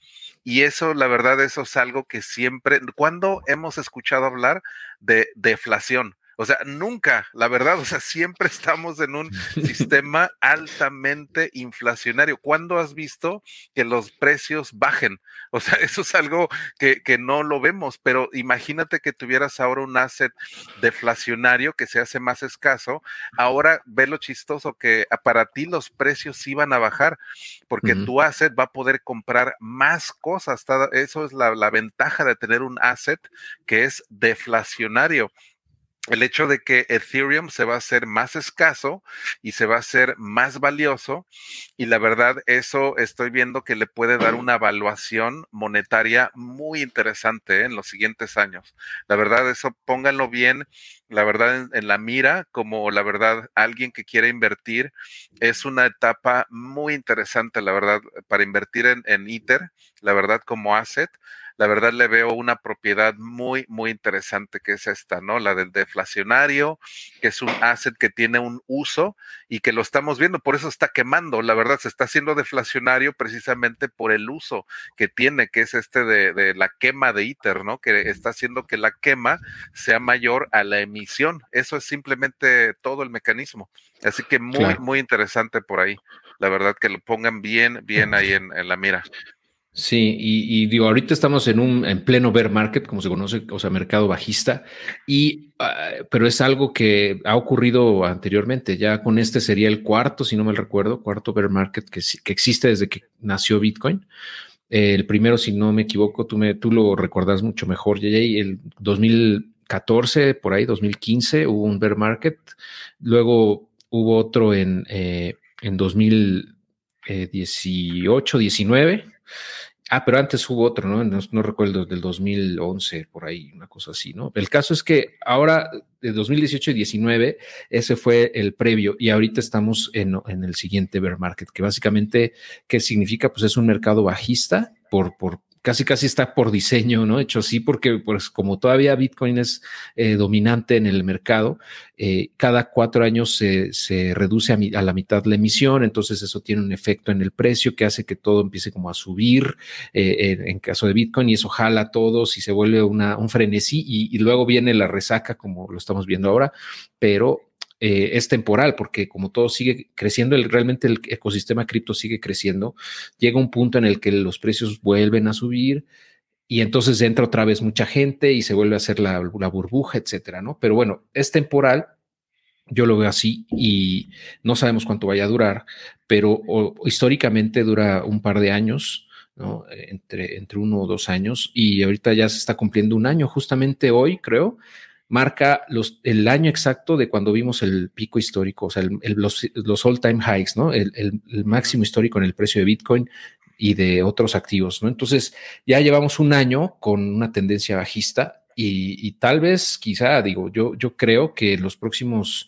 Y eso, la verdad, eso es algo que siempre, cuando hemos escuchado hablar de deflación? O sea, nunca, la verdad, o sea, siempre estamos en un sistema altamente inflacionario. ¿Cuándo has visto que los precios bajen? O sea, eso es algo que, que, no lo vemos, pero imagínate que tuvieras ahora un asset deflacionario que se hace más escaso. Ahora ve lo chistoso que para ti los precios iban a bajar porque tu asset va a poder comprar más cosas. Eso es la, la ventaja de tener un asset que es deflacionario el hecho de que Ethereum se va a hacer más escaso y se va a hacer más valioso y la verdad eso estoy viendo que le puede dar una evaluación monetaria muy interesante ¿eh? en los siguientes años. La verdad eso pónganlo bien, la verdad en, la mira como la verdad alguien que quiere invertir es una etapa muy interesante la verdad para invertir en, en Ether, la verdad como asset la verdad le veo una propiedad muy, muy interesante que es esta, ¿no? La del deflacionario, que es un asset que tiene un uso y que lo estamos viendo, por eso está quemando, la verdad, se está haciendo deflacionario precisamente por el uso que tiene, que es este de, de la quema de ITER, ¿no? Que está haciendo que la quema sea mayor a la emisión. Eso es simplemente todo el mecanismo. Así que muy, muy interesante por ahí. La verdad que lo pongan bien, bien ahí en, la mira. Sí, y, digo, ahorita estamos en un en pleno bear market, como se conoce, o sea, mercado bajista, y ah, pero es algo que ha ocurrido anteriormente. Ya con este sería el cuarto, si no me recuerdo, cuarto bear market que, que existe desde que nació Bitcoin. el primero, si no me equivoco, tú, me, tú lo recuerdas mucho mejor, JJ, el 2014, por ahí, 2015, hubo un bear market. Luego hubo otro en, eh, en 2018, 19. Ah, pero antes hubo otro, ¿no? ¿no? recuerdo, del 2011, por ahí, una cosa así, ¿no? El caso es que ahora, de 2018 y 19, ese fue el previo y ahorita estamos en, en, el siguiente bear market, que básicamente, ¿qué significa? Pues es un mercado bajista por, por, casi casi está por diseño, ¿no? Hecho así porque pues como todavía Bitcoin es eh, dominante en el mercado, eh, cada cuatro años se, se reduce a, la mitad la emisión, entonces eso tiene un efecto en el precio que hace que todo empiece como a subir eh, en, caso de Bitcoin y eso jala a todos y se vuelve una, un frenesí y luego viene la resaca como lo estamos viendo ahora, pero eh, es temporal, porque como todo sigue creciendo, el, realmente el ecosistema cripto sigue creciendo, llega un punto en el que los precios vuelven a subir y entonces entra otra vez mucha gente y se vuelve a hacer la, burbuja, etcétera, ¿no? Pero bueno, es temporal, yo lo veo así y no sabemos cuánto vaya a durar, pero históricamente dura un par de años, ¿no? Entre, entre uno o dos años y ahorita ya se está cumpliendo un año, justamente hoy, creo, marca los, el año exacto de cuando vimos el pico histórico, o sea, los, los all-time highs, ¿no? El, el, máximo histórico en el precio de Bitcoin y de otros activos, ¿no? Entonces, ya llevamos un año con una tendencia bajista y, y tal vez, quizá, digo, yo, yo creo que en los próximos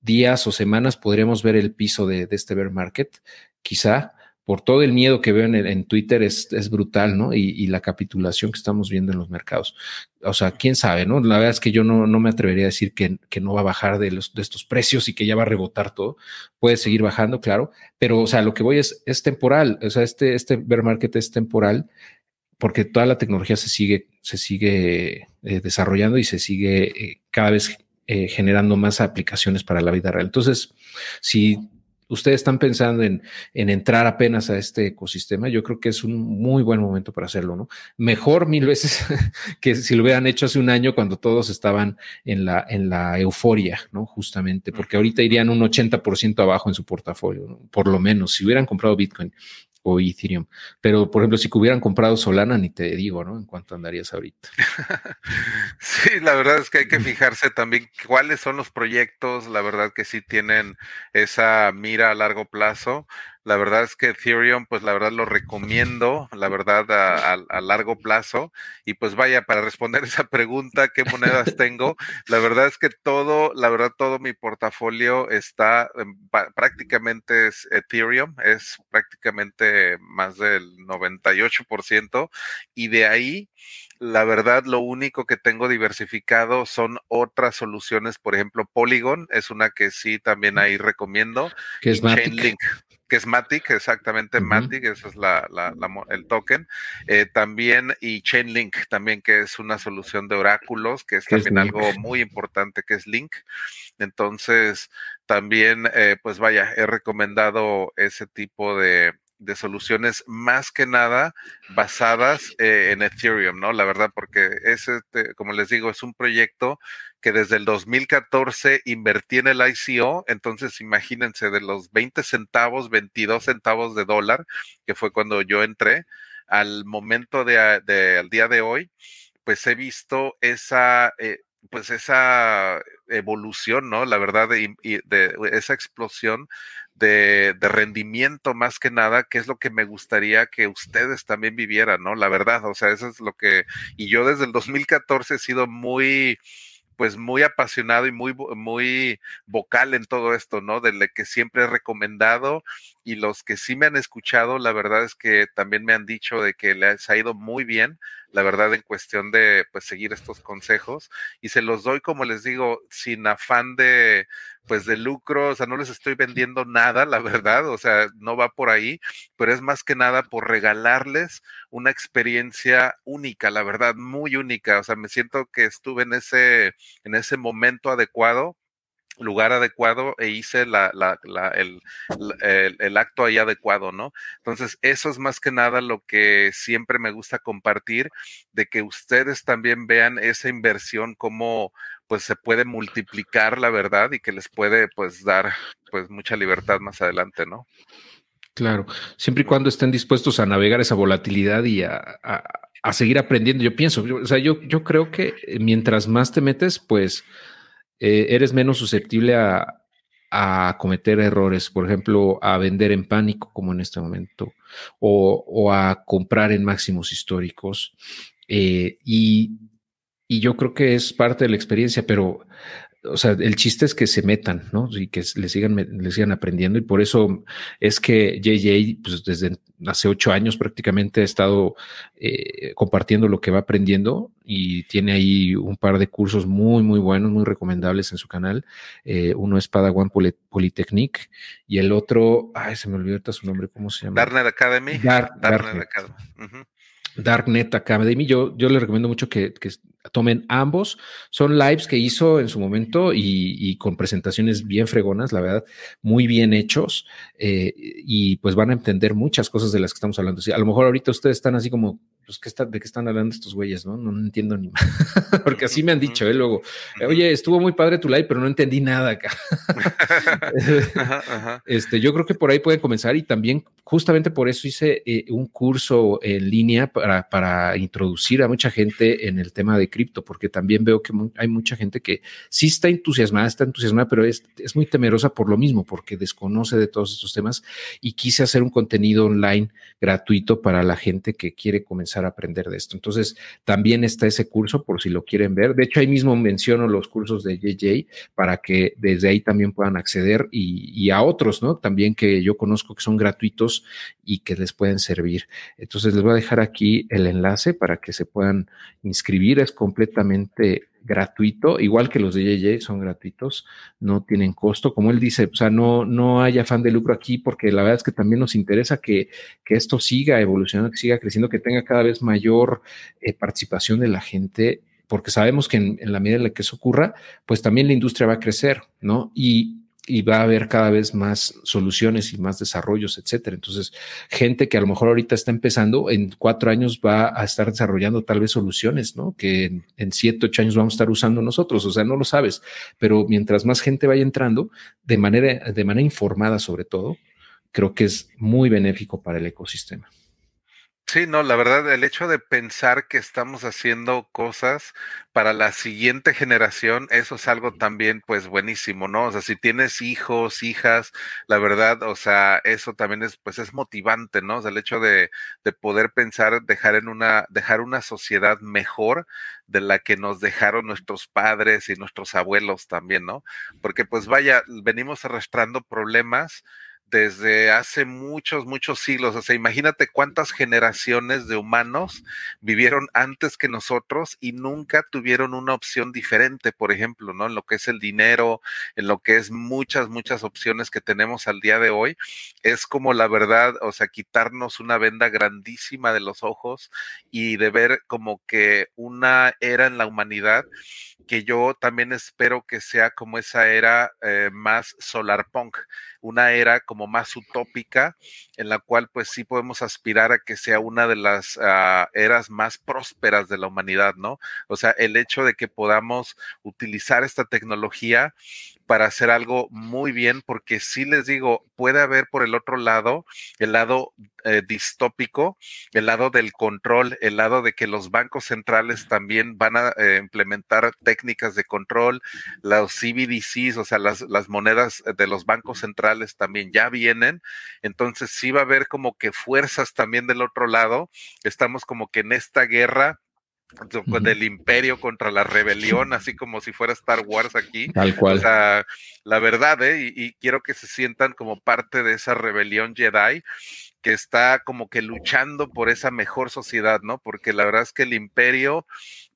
días o semanas podremos ver el piso de, de este bear market, quizá, por todo el miedo que veo en, Twitter es, brutal, ¿no? Y, la capitulación que estamos viendo en los mercados. O sea, quién sabe, ¿no? La verdad es que yo no, me atrevería a decir que, no va a bajar de, estos precios y que ya va a rebotar todo. Puede seguir bajando, claro, pero, o sea, lo que voy es, temporal. O sea, este, este bear market es temporal porque toda la tecnología se sigue, se sigue eh, desarrollando y se sigue eh, cada vez eh, generando más aplicaciones para la vida real. Entonces, si ustedes están pensando en, entrar apenas a este ecosistema, yo creo que es un muy buen momento para hacerlo, ¿no? Mejor mil veces que si lo hubieran hecho hace un año cuando todos estaban en la, en la euforia, ¿no? Justamente, porque ahorita irían un 80% abajo en su portafolio, por lo menos, si hubieran comprado Bitcoin o Ethereum. Pero, por ejemplo, si hubieran comprado Solana, ni te digo, ¿no? En cuánto andarías ahorita. sí, la verdad es que hay que fijarse también cuáles son los proyectos, la verdad que sí tienen esa mira a largo plazo. La verdad es que Ethereum, pues la verdad lo recomiendo, la verdad a, largo plazo. Y pues vaya, para responder esa pregunta, ¿qué monedas tengo? La verdad es que todo, la verdad, todo mi portafolio está prácticamente es Ethereum, es prácticamente más del 98%. Y de ahí, la verdad, lo único que tengo diversificado son otras soluciones, por ejemplo, Polygon es una que sí también ahí recomiendo. Que es Chainlink que es Matic, exactamente Matic, ese es la, el token. Eh, también, y Chainlink también, que es una solución de oráculos, que es también algo muy importante, que es Link. Entonces, también, eh, pues vaya, he recomendado ese tipo de, de soluciones más que nada basadas eh, en Ethereum, ¿no? La verdad, porque ese, como les digo, es un proyecto que desde el 2014 invertí en el ICO, entonces imagínense de los 20 centavos, 22 centavos de dólar, que fue cuando yo entré, al momento de, al día de hoy, pues he visto esa, eh, pues esa evolución, ¿no? La verdad, de, de esa explosión de, rendimiento más que nada, que es lo que me gustaría que ustedes también vivieran, ¿no? La verdad, o sea, eso es lo que, y yo desde el 2014 he sido muy, pues muy apasionado y muy, muy vocal en todo esto, ¿no? De que siempre he recomendado y los que sí me han escuchado, la verdad es que también me han dicho de que les ha ido muy bien, la verdad, en cuestión de pues seguir estos consejos y se los doy, como les digo, sin afán de pues de lucro, o sea, no les estoy vendiendo nada, la verdad, o sea, no va por ahí, pero es más que nada por regalarles una experiencia única, la verdad, muy única, o sea, me siento que estuve en ese en ese momento adecuado lugar adecuado e hice la, el, el, acto ahí adecuado, ¿no? Entonces, eso es más que nada lo que siempre me gusta compartir, de que ustedes también vean esa inversión como pues se puede multiplicar la verdad y que les puede pues dar pues mucha libertad más adelante, ¿no? Claro, siempre y cuando estén dispuestos a navegar esa volatilidad y a, a, a seguir aprendiendo. Yo pienso, o sea, yo, yo creo que mientras más te metes, pues eh, eres menos susceptible a, cometer errores, por ejemplo, a vender en pánico como en este momento, o, a comprar en máximos históricos. Eh, y, y, yo creo que es parte de la experiencia, pero o sea, el chiste es que se metan, ¿no? Y que le sigan, le sigan aprendiendo. Y por eso es que JJ, pues desde hace ocho años prácticamente ha estado eh, compartiendo lo que va aprendiendo y tiene ahí un par de cursos muy, muy buenos, muy recomendables en su canal. Eh, uno es Padawan Polytechnic y el otro, ay, se me olvidó su nombre, ¿cómo se llama? Darknet Academy. Darknet, Academy. Darknet Academy. Yo, yo le recomiendo mucho que, que, tomen ambos. Son lives que hizo en su momento y, con presentaciones bien fregonas, la verdad, muy bien hechos. Eh, y pues van a entender muchas cosas de las que estamos hablando. a lo mejor ahorita ustedes están así como pues, ¿de qué están hablando estos güeyes? No, no, entiendo ni más. Porque así me han dicho, ¿eh? Luego, oye, estuvo muy padre tu live, pero no entendí nada acá. Este, yo creo que por ahí pueden comenzar y también justamente por eso hice eh, un curso en línea para, para introducir a mucha gente en el tema de cripto, porque también veo que hay mucha gente que sí está entusiasmada, está entusiasmada, pero es, es muy temerosa por lo mismo, porque desconoce de todos estos temas y quise hacer un contenido online gratuito para la gente que quiere comenzar aprender de esto. Entonces, también está ese curso por si lo quieren ver. De hecho, ahí mismo menciono los cursos de JJ para que desde ahí también puedan acceder y, a otros, ¿no? También que yo conozco que son gratuitos y que les pueden servir. Entonces, les voy a dejar aquí el enlace para que se puedan inscribir. Es completamente gratuito, igual que los de JJ son gratuitos, no tienen costo, como él dice, o sea, no, no hay afán de lucro aquí porque la verdad es que también nos interesa que, que esto siga evolucionando, que siga creciendo, que tenga cada vez mayor eh, participación de la gente, porque sabemos que en, en, la medida en la que eso ocurra, pues también la industria va a crecer, ¿no? Y y va a haber cada vez más soluciones y más desarrollos, etcétera. Entonces, gente que a lo mejor ahorita está empezando, en cuatro años va a estar desarrollando tal vez soluciones, ¿no? Que en, siete, ocho años vamos a estar usando nosotros. O sea, no lo sabes, pero mientras más gente vaya entrando, de manera, de manera informada sobre todo, creo que es muy benéfico para el ecosistema. Sí, no, la verdad, el hecho de pensar que estamos haciendo cosas para la siguiente generación, eso es algo también, pues, buenísimo, ¿no? O sea, si tienes hijos, hijas, la verdad, o sea, eso también es, pues, es motivante, ¿no? O sea, el hecho de, de poder pensar, dejar en una, dejar una sociedad mejor de la que nos dejaron nuestros padres y nuestros abuelos también, ¿no? Porque, pues, vaya, venimos arrastrando problemas desde hace muchos, muchos siglos. O sea, imagínate cuántas generaciones de humanos vivieron antes que nosotros y nunca tuvieron una opción diferente, por ejemplo, ¿no? En lo que es el dinero, en lo que es muchas, muchas opciones que tenemos al día de hoy. Es como la verdad, o sea, quitarnos una venda grandísima de los ojos y de ver como que una era en la humanidad que yo también espero que sea como esa era eh, más solar punk, una era como más utópica, en la cual pues sí podemos aspirar a que sea una de las uh, eras más prósperas de la humanidad, ¿no? O sea, el hecho de que podamos utilizar esta tecnología para hacer algo muy bien, porque sí les digo, puede haber por el otro lado el lado eh, distópico, el lado del control, el lado de que los bancos centrales también van a eh, implementar técnicas de control, los CBDCs, o sea, las, las monedas de los bancos centrales también ya vienen, entonces sí va a haber como que fuerzas también del otro lado, estamos como que en esta guerra del imperio contra la rebelión, así como si fuera Star Wars aquí. Tal cual. O sea, la verdad, ¿eh? y, quiero que se sientan como parte de esa rebelión Jedi que está como que luchando por esa mejor sociedad, ¿no? Porque la verdad es que el imperio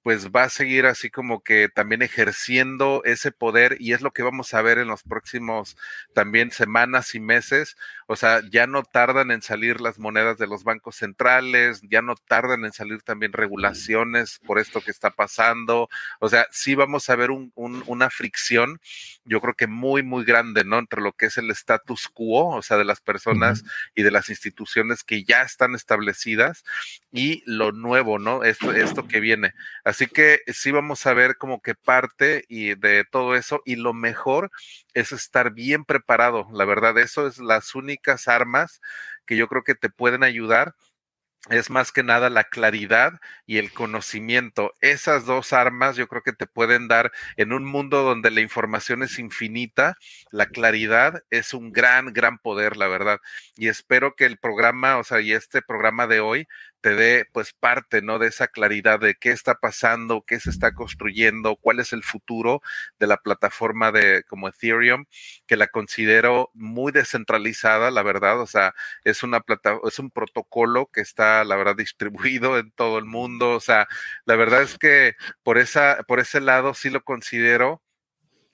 pues va a seguir así como que también ejerciendo ese poder y es lo que vamos a ver en los próximos también semanas y meses. O sea, ya no tardan en salir las monedas de los bancos centrales, ya no tardan en salir también regulaciones por esto que está pasando. O sea, sí vamos a ver un, una fricción, yo creo que muy, muy grande, ¿no? Entre lo que es el status quo, o sea, de las personas y de las instituciones que ya están establecidas y lo nuevo, ¿no? Esto, esto que viene. Así que sí vamos a ver como que parte y de todo eso y lo mejor es estar bien preparado. La verdad, eso es las únicas armas que yo creo que te pueden ayudar es más que nada la claridad y el conocimiento. Esas dos armas yo creo que te pueden dar en un mundo donde la información es infinita, la claridad es un gran, gran poder, la verdad. Y espero que el programa, o sea, y este programa de hoy te dé pues parte, ¿no? De esa claridad de qué está pasando, qué se está construyendo, cuál es el futuro de la plataforma de como Ethereum, que la considero muy descentralizada, la verdad, o sea, es una plata, es un protocolo que está, la verdad, distribuido en todo el mundo, o sea, la verdad es que por esa, por ese lado sí lo considero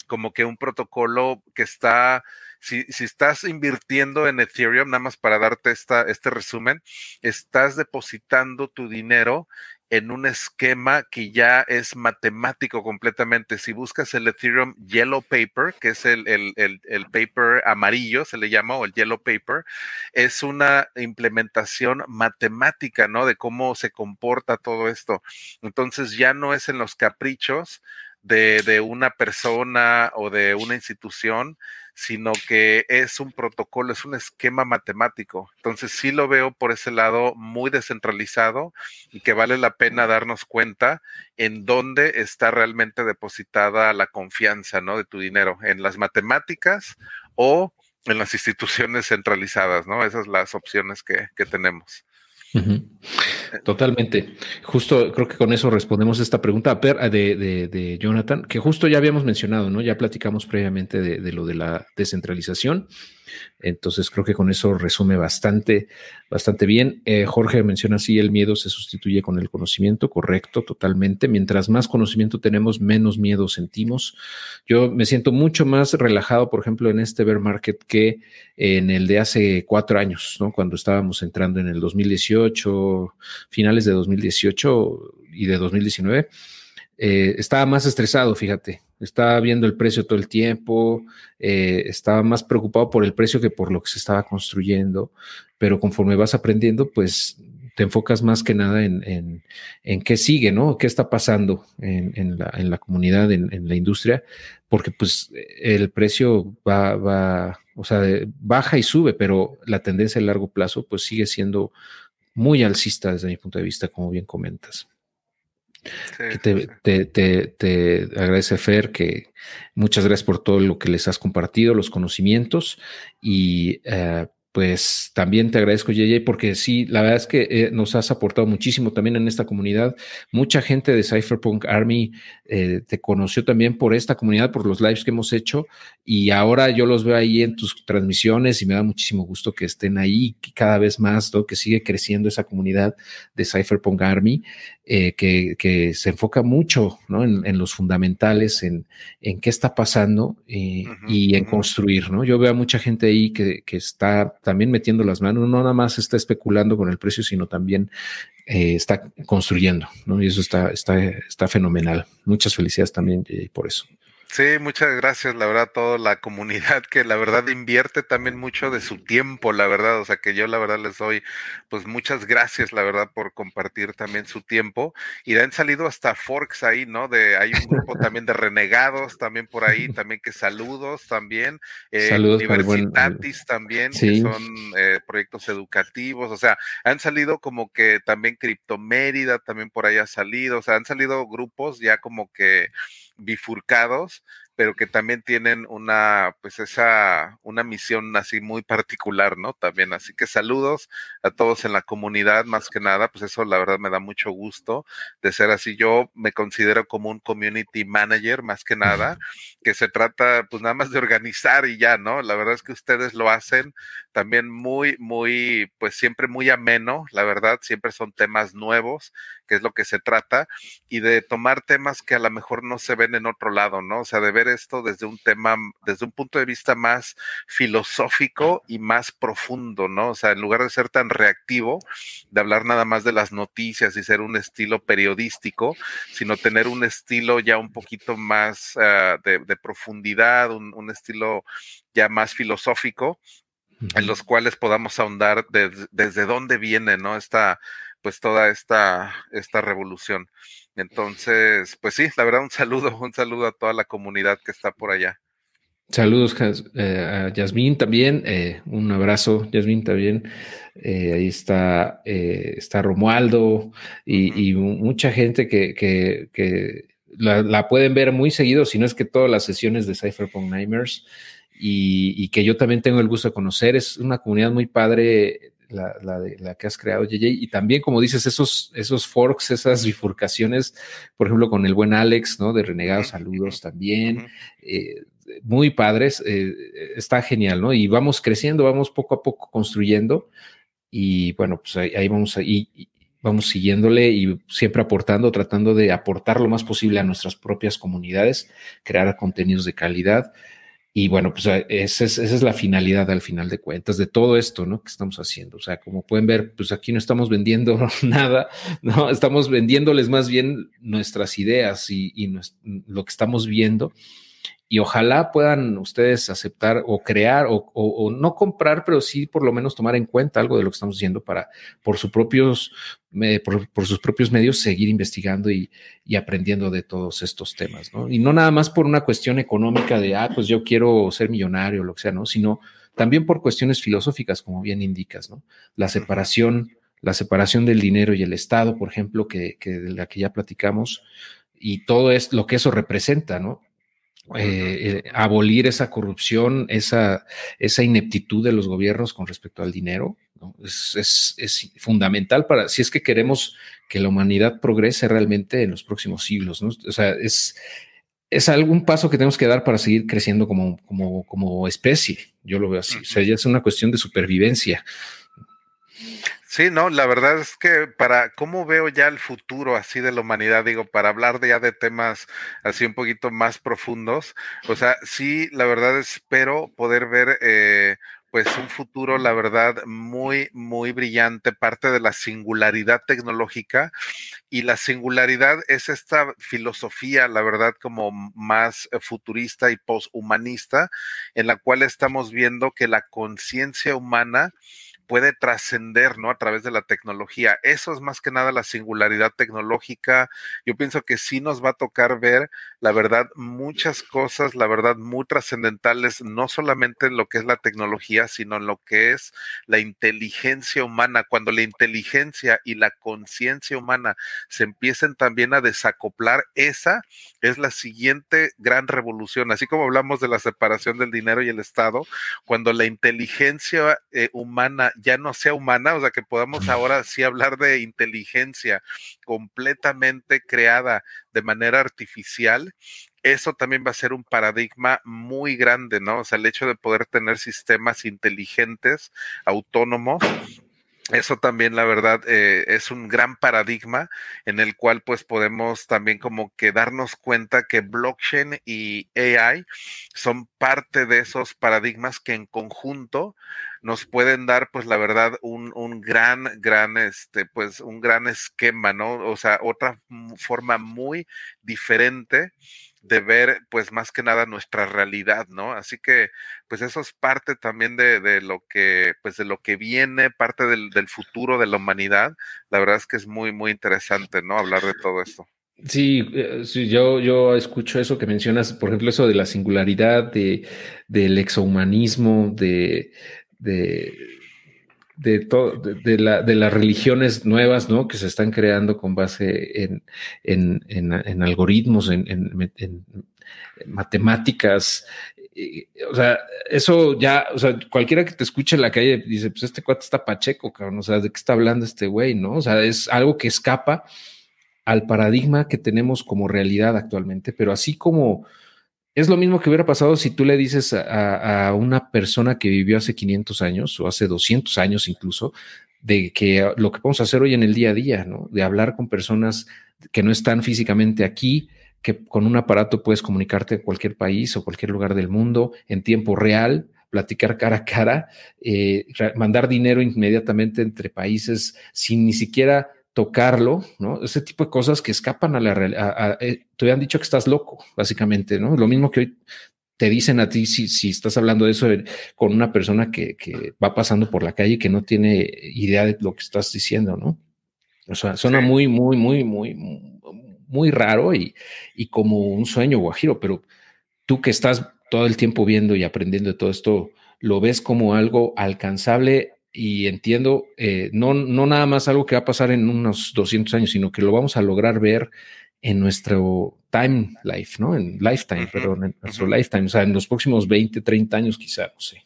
como que un protocolo que está si, estás invirtiendo en Ethereum, nada más para darte esta, este resumen, estás depositando tu dinero en un esquema que ya es matemático completamente. Si buscas el Ethereum Yellow Paper, que es el, el, el, el, paper amarillo, se le llama, o el Yellow Paper, es una implementación matemática, ¿no? De cómo se comporta todo esto. Entonces ya no es en los caprichos de, de una persona o de una institución, sino que es un protocolo, es un esquema matemático. Entonces sí lo veo por ese lado muy descentralizado y que vale la pena darnos cuenta en dónde está realmente depositada la confianza, ¿no? De tu dinero, en las matemáticas o en las instituciones centralizadas, ¿no? Esas son las opciones que, que tenemos. Totalmente. Justo creo que con eso respondemos esta pregunta de, de, Jonathan, que justo ya habíamos mencionado, ¿no? Ya platicamos previamente de, lo de la descentralización. Entonces creo que con eso resume bastante, bastante bien. Eh, Jorge menciona así, el miedo se sustituye con el conocimiento, correcto, totalmente. Mientras más conocimiento tenemos, menos miedo sentimos. Yo me siento mucho más relajado, por ejemplo, en este bear market que en el de hace cuatro años, ¿no? Cuando estábamos entrando en el 2018, finales de 2018 y de 2019. Eh, estaba más estresado, fíjate, estaba viendo el precio todo el tiempo, eh, estaba más preocupado por el precio que por lo que se estaba construyendo, pero conforme vas aprendiendo, pues te enfocas más que nada en, en, qué sigue, ¿no? ¿Qué está pasando en, la, en la, comunidad, en, la industria? Porque pues el precio va, va, o sea, baja y sube, pero la tendencia a largo plazo pues sigue siendo muy alcista desde mi punto de vista, como bien comentas te, te, agradece Fer que muchas gracias por todo lo que les has compartido, los conocimientos y eh, pues también te agradezco, JJ, porque sí, la verdad es que eh, nos has aportado muchísimo también en esta comunidad. Mucha gente de Cypherpunk Army eh, te conoció también por esta comunidad, por los lives que hemos hecho, y ahora yo los veo ahí en tus transmisiones y me da muchísimo gusto que estén ahí cada vez más, que sigue creciendo esa comunidad de Cypherpunk Army, eh, que, se enfoca mucho ¿no? en, los fundamentales, en, en, qué está pasando y en construir. ¿no? Yo veo a mucha gente ahí que, que está también metiendo las manos, no nada más está especulando con el precio, sino también eh, está construyendo, ¿no? Y eso está, está, está fenomenal. Muchas felicidades también por eso. Sí, muchas gracias, la verdad, toda la comunidad que la verdad invierte también mucho de su tiempo, la verdad, o sea que yo la verdad les doy pues muchas gracias, la verdad, por compartir también su tiempo y han salido hasta forks ahí, ¿no? De hay un grupo también de renegados también por ahí, también que saludos también, eh, saludos universitatis también, que son eh, proyectos educativos, o sea, han salido como que también Criptomérida también por ahí ha salido, o sea, han salido grupos ya como que bifurcados, pero que también tienen una, pues esa, una misión así muy particular, ¿no? También, así que saludos a todos en la comunidad, más que nada, pues eso la verdad me da mucho gusto de ser así. Yo me considero como un community manager, más que nada, que se trata pues nada más de organizar y ya, ¿no? La verdad es que ustedes lo hacen también muy, muy, pues siempre muy ameno, la verdad, siempre son temas nuevos, que es lo que se trata, y de tomar temas que a lo mejor no se ven en otro lado, ¿no? O sea, de ver esto desde un tema, desde un punto de vista más filosófico y más profundo, ¿no? O sea, en lugar de ser tan reactivo, de hablar nada más de las noticias y ser un estilo periodístico, sino tener un estilo ya un poquito más uh, de, de, profundidad, un, un estilo ya más filosófico en los cuales podamos ahondar de, desde dónde viene, ¿no? Esta, pues toda esta, esta revolución. Entonces, pues sí, la verdad, un saludo, un saludo a toda la comunidad que está por allá. Saludos eh, a Yasmín también, eh, un abrazo, Yasmín también. Eh, ahí está, está Romualdo y, uh -huh. y, mucha gente que, que, que la, la, pueden ver muy seguido, si no es que todas las sesiones de Cypherpunk Nightmares y, y, que yo también tengo el gusto de conocer. Es una comunidad muy padre la, la, la que has creado, JJ, y también, como dices, esos, esos forks, esas bifurcaciones, por ejemplo, con el buen Alex, ¿no? De Renegados, saludos también. Eh, muy padres, eh, está genial, ¿no? Y vamos creciendo, vamos poco a poco construyendo, y bueno, pues ahí, ahí vamos ahí. Vamos siguiéndole y siempre aportando, tratando de aportar lo más posible a nuestras propias comunidades, crear contenidos de calidad. Y bueno, pues esa es, esa es, la finalidad al final de cuentas de todo esto, ¿no? Que estamos haciendo. O sea, como pueden ver, pues aquí no estamos vendiendo nada, ¿no? Estamos vendiéndoles más bien nuestras ideas y, y lo que estamos viendo. Y ojalá puedan ustedes aceptar o crear o, o, o, no comprar, pero sí por lo menos tomar en cuenta algo de lo que estamos haciendo para por sus propios, eh, por, por, sus propios medios seguir investigando y, y, aprendiendo de todos estos temas, ¿no? Y no nada más por una cuestión económica de, ah, pues yo quiero ser millonario o lo que sea, ¿no? Sino también por cuestiones filosóficas, como bien indicas, ¿no? La separación, la separación del dinero y el Estado, por ejemplo, que, que de la que ya platicamos, y todo es lo que eso representa, ¿no? Eh, eh, abolir esa corrupción, esa, esa ineptitud de los gobiernos con respecto al dinero. ¿no? Es, es, es, fundamental para, si es que queremos que la humanidad progrese realmente en los próximos siglos. ¿no? O sea, es, es algún paso que tenemos que dar para seguir creciendo como, como, como especie. Yo lo veo así. O sea, ya es una cuestión de supervivencia. Sí, no, la verdad es que para cómo veo ya el futuro así de la humanidad, digo, para hablar de ya de temas así un poquito más profundos, o sea, sí, la verdad espero poder ver eh, pues un futuro, la verdad, muy, muy brillante, parte de la singularidad tecnológica. Y la singularidad es esta filosofía, la verdad, como más futurista y posthumanista, en la cual estamos viendo que la conciencia humana puede trascender, ¿no? A través de la tecnología. Eso es más que nada la singularidad tecnológica. Yo pienso que sí nos va a tocar ver, la verdad, muchas cosas, la verdad, muy trascendentales, no solamente en lo que es la tecnología, sino en lo que es la inteligencia humana. Cuando la inteligencia y la conciencia humana se empiecen también a desacoplar, esa es la siguiente gran revolución. Así como hablamos de la separación del dinero y el Estado, cuando la inteligencia eh, humana ya no sea humana, o sea, que podamos ahora sí hablar de inteligencia completamente creada de manera artificial, eso también va a ser un paradigma muy grande, ¿no? O sea, el hecho de poder tener sistemas inteligentes, autónomos, eso también, la verdad, eh, es un gran paradigma en el cual pues podemos también como que darnos cuenta que blockchain y AI son parte de esos paradigmas que en conjunto nos pueden dar pues la verdad un, un gran, gran, este, pues un gran esquema, ¿no? O sea, otra forma muy diferente de ver, pues más que nada nuestra realidad, ¿no? Así que, pues eso es parte también de, de lo que, pues de lo que viene, parte del, del, futuro de la humanidad. La verdad es que es muy, muy interesante, ¿no? Hablar de todo esto. Sí, sí yo, yo escucho eso que mencionas, por ejemplo, eso de la singularidad, de, del exohumanismo, de, de, de, de, la, de, las religiones nuevas, ¿no? Que se están creando con base en, en, en, en algoritmos, en, matemáticas. o sea, eso ya, o sea, cualquiera que te escuche en la calle dice, pues este cuate está pacheco, cabrón, o sea, ¿de qué está hablando este güey, no? O sea, es algo que escapa al paradigma que tenemos como realidad actualmente, pero así como es lo mismo que hubiera pasado si tú le dices a, una persona que vivió hace 500 años o hace 200 años incluso, de que lo que podemos hacer hoy en el día a día, ¿no? De hablar con personas que no están físicamente aquí, que con un aparato puedes comunicarte en cualquier país o cualquier lugar del mundo en tiempo real, platicar cara a cara, eh, mandar dinero inmediatamente entre países sin ni siquiera tocarlo, ¿no? Ese tipo de cosas que escapan a la realidad. Eh, te han dicho que estás loco, básicamente, ¿no? Lo mismo que hoy te dicen a ti si, si estás hablando de eso con una persona que, que, va pasando por la calle y que no tiene idea de lo que estás diciendo, ¿no? O sea, suena muy, muy, muy, muy, muy raro y, y como un sueño guajiro, pero tú que estás todo el tiempo viendo y aprendiendo de todo esto, lo ves como algo alcanzable y entiendo, eh, no, no nada más algo que va a pasar en unos 200 años, sino que lo vamos a lograr ver en nuestro time life, ¿no? En lifetime, perdón, en nuestro lifetime, o sea, en los próximos 20, 30 años quizá, no sé.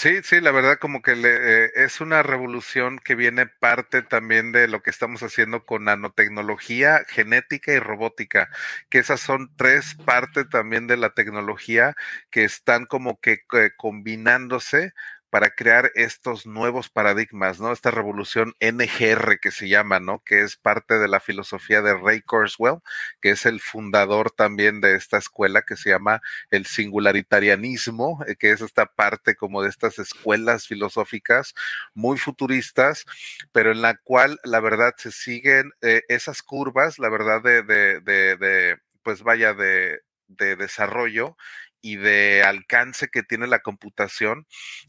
Sí, sí, la verdad como que le, eh, es una revolución que viene parte también de lo que estamos haciendo con nanotecnología, genética y robótica, que esas son tres partes también de la tecnología que están como que eh, combinándose para crear estos nuevos paradigmas, ¿no? Esta revolución NGR que se llama, ¿no? Que es parte de la filosofía de Ray Kurzweil, que es el fundador también de esta escuela que se llama el singularitarianismo, eh, que es esta parte como de estas escuelas filosóficas muy futuristas, pero en la cual la verdad se siguen eh, esas curvas, la verdad de, de, de, de pues vaya de, de desarrollo y de alcance que tiene la computación.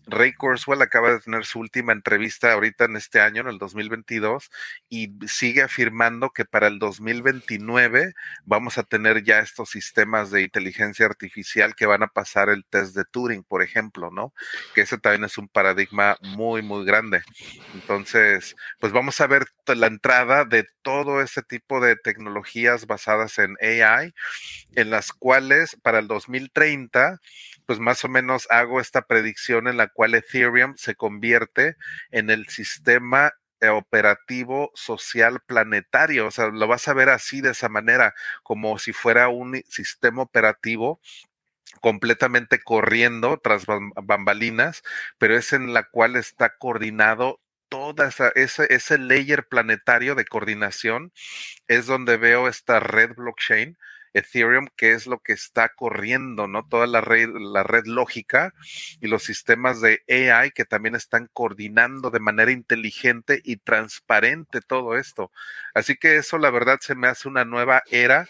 Ray Kurzweil acaba de tener su última entrevista ahorita en este año, en el 2022, y sigue afirmando que para el 2029 vamos a tener ya estos sistemas de inteligencia artificial que van a pasar el test de Turing, por ejemplo, ¿no? Que ese también es un paradigma muy, muy grande. Entonces, pues vamos a ver la entrada de todo ese tipo de tecnologías basadas en AI, en las cuales para el 2030, pues más o menos hago esta predicción en la cual Ethereum se convierte en el sistema eh, operativo social planetario. O sea, lo vas a ver así de esa manera, como si fuera un sistema operativo completamente corriendo tras bambalinas, pero es en la cual está coordinado esa, ese, ese layer planetario de coordinación es donde veo esta red blockchain Ethereum, que es lo que está corriendo, ¿no? Toda la red, la red lógica y los sistemas de AI que también están coordinando de manera inteligente y transparente todo esto. Así que eso, la verdad, se me hace una nueva era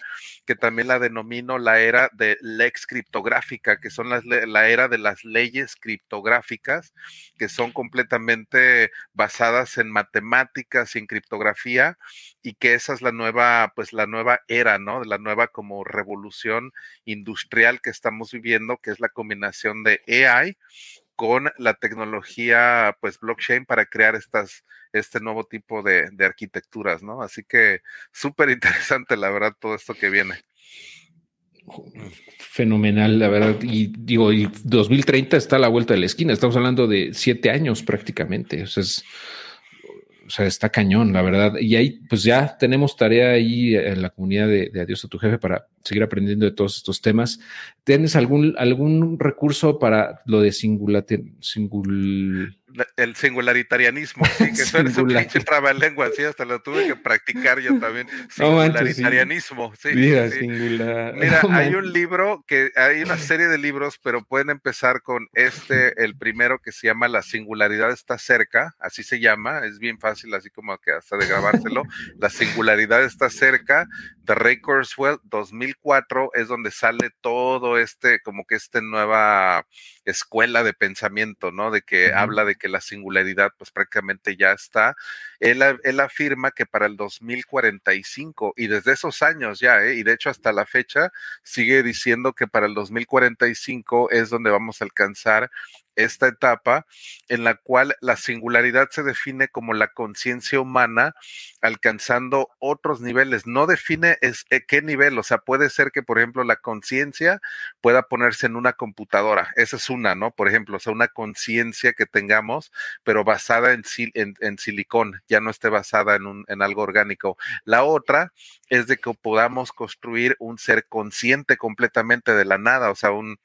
que también la denomino la era de lex criptográfica, que son las, la era de las leyes criptográficas, que son completamente basadas en matemáticas y en criptografía, y que esa es la nueva, pues la nueva era, ¿no? La nueva como revolución industrial que estamos viviendo, que es la combinación de AI con la tecnología, pues blockchain para crear estas, este nuevo tipo de, arquitecturas, ¿no? Así que súper interesante, la verdad, todo esto que viene. Fenomenal, la verdad. Y digo, y 2030 está a la vuelta de la esquina. Estamos hablando de siete años prácticamente. O sea, es, o sea, está cañón, la verdad. Y ahí, pues ya tenemos tarea ahí en la comunidad de, Adiós a tu jefe para seguir aprendiendo de todos estos temas. ¿Tienes algún, algún recurso para lo de singular, singul, el singularitarianismo, sí, que suena un pinche lengua, sí, hasta lo tuve que practicar yo también. Singularitarianismo, sí. Mira, singular. Mira, hay un libro que hay una serie de libros, pero pueden empezar con este, el primero que se llama La singularidad está cerca, así se llama, es bien fácil, así como que hasta de grabárselo. La singularidad está cerca, de Ray Kurzweil, 2004, es donde sale todo este, como que esta nueva escuela de pensamiento, ¿no? De que habla de que la singularidad pues prácticamente ya está. Él, él, afirma que para el 2045 y desde esos años ya, ¿eh? y de hecho hasta la fecha sigue diciendo que para el 2045 es donde vamos a alcanzar esta etapa en la cual la singularidad se define como la conciencia humana alcanzando otros niveles. No define es, eh, qué nivel, o sea, puede ser que, por ejemplo, la conciencia pueda ponerse en una computadora. Esa es una, ¿no? Por ejemplo, o sea, una conciencia que tengamos, pero basada en, en, silicón, ya no esté basada en, en algo orgánico. La otra es de que podamos construir un ser consciente completamente de la nada, o sea, un,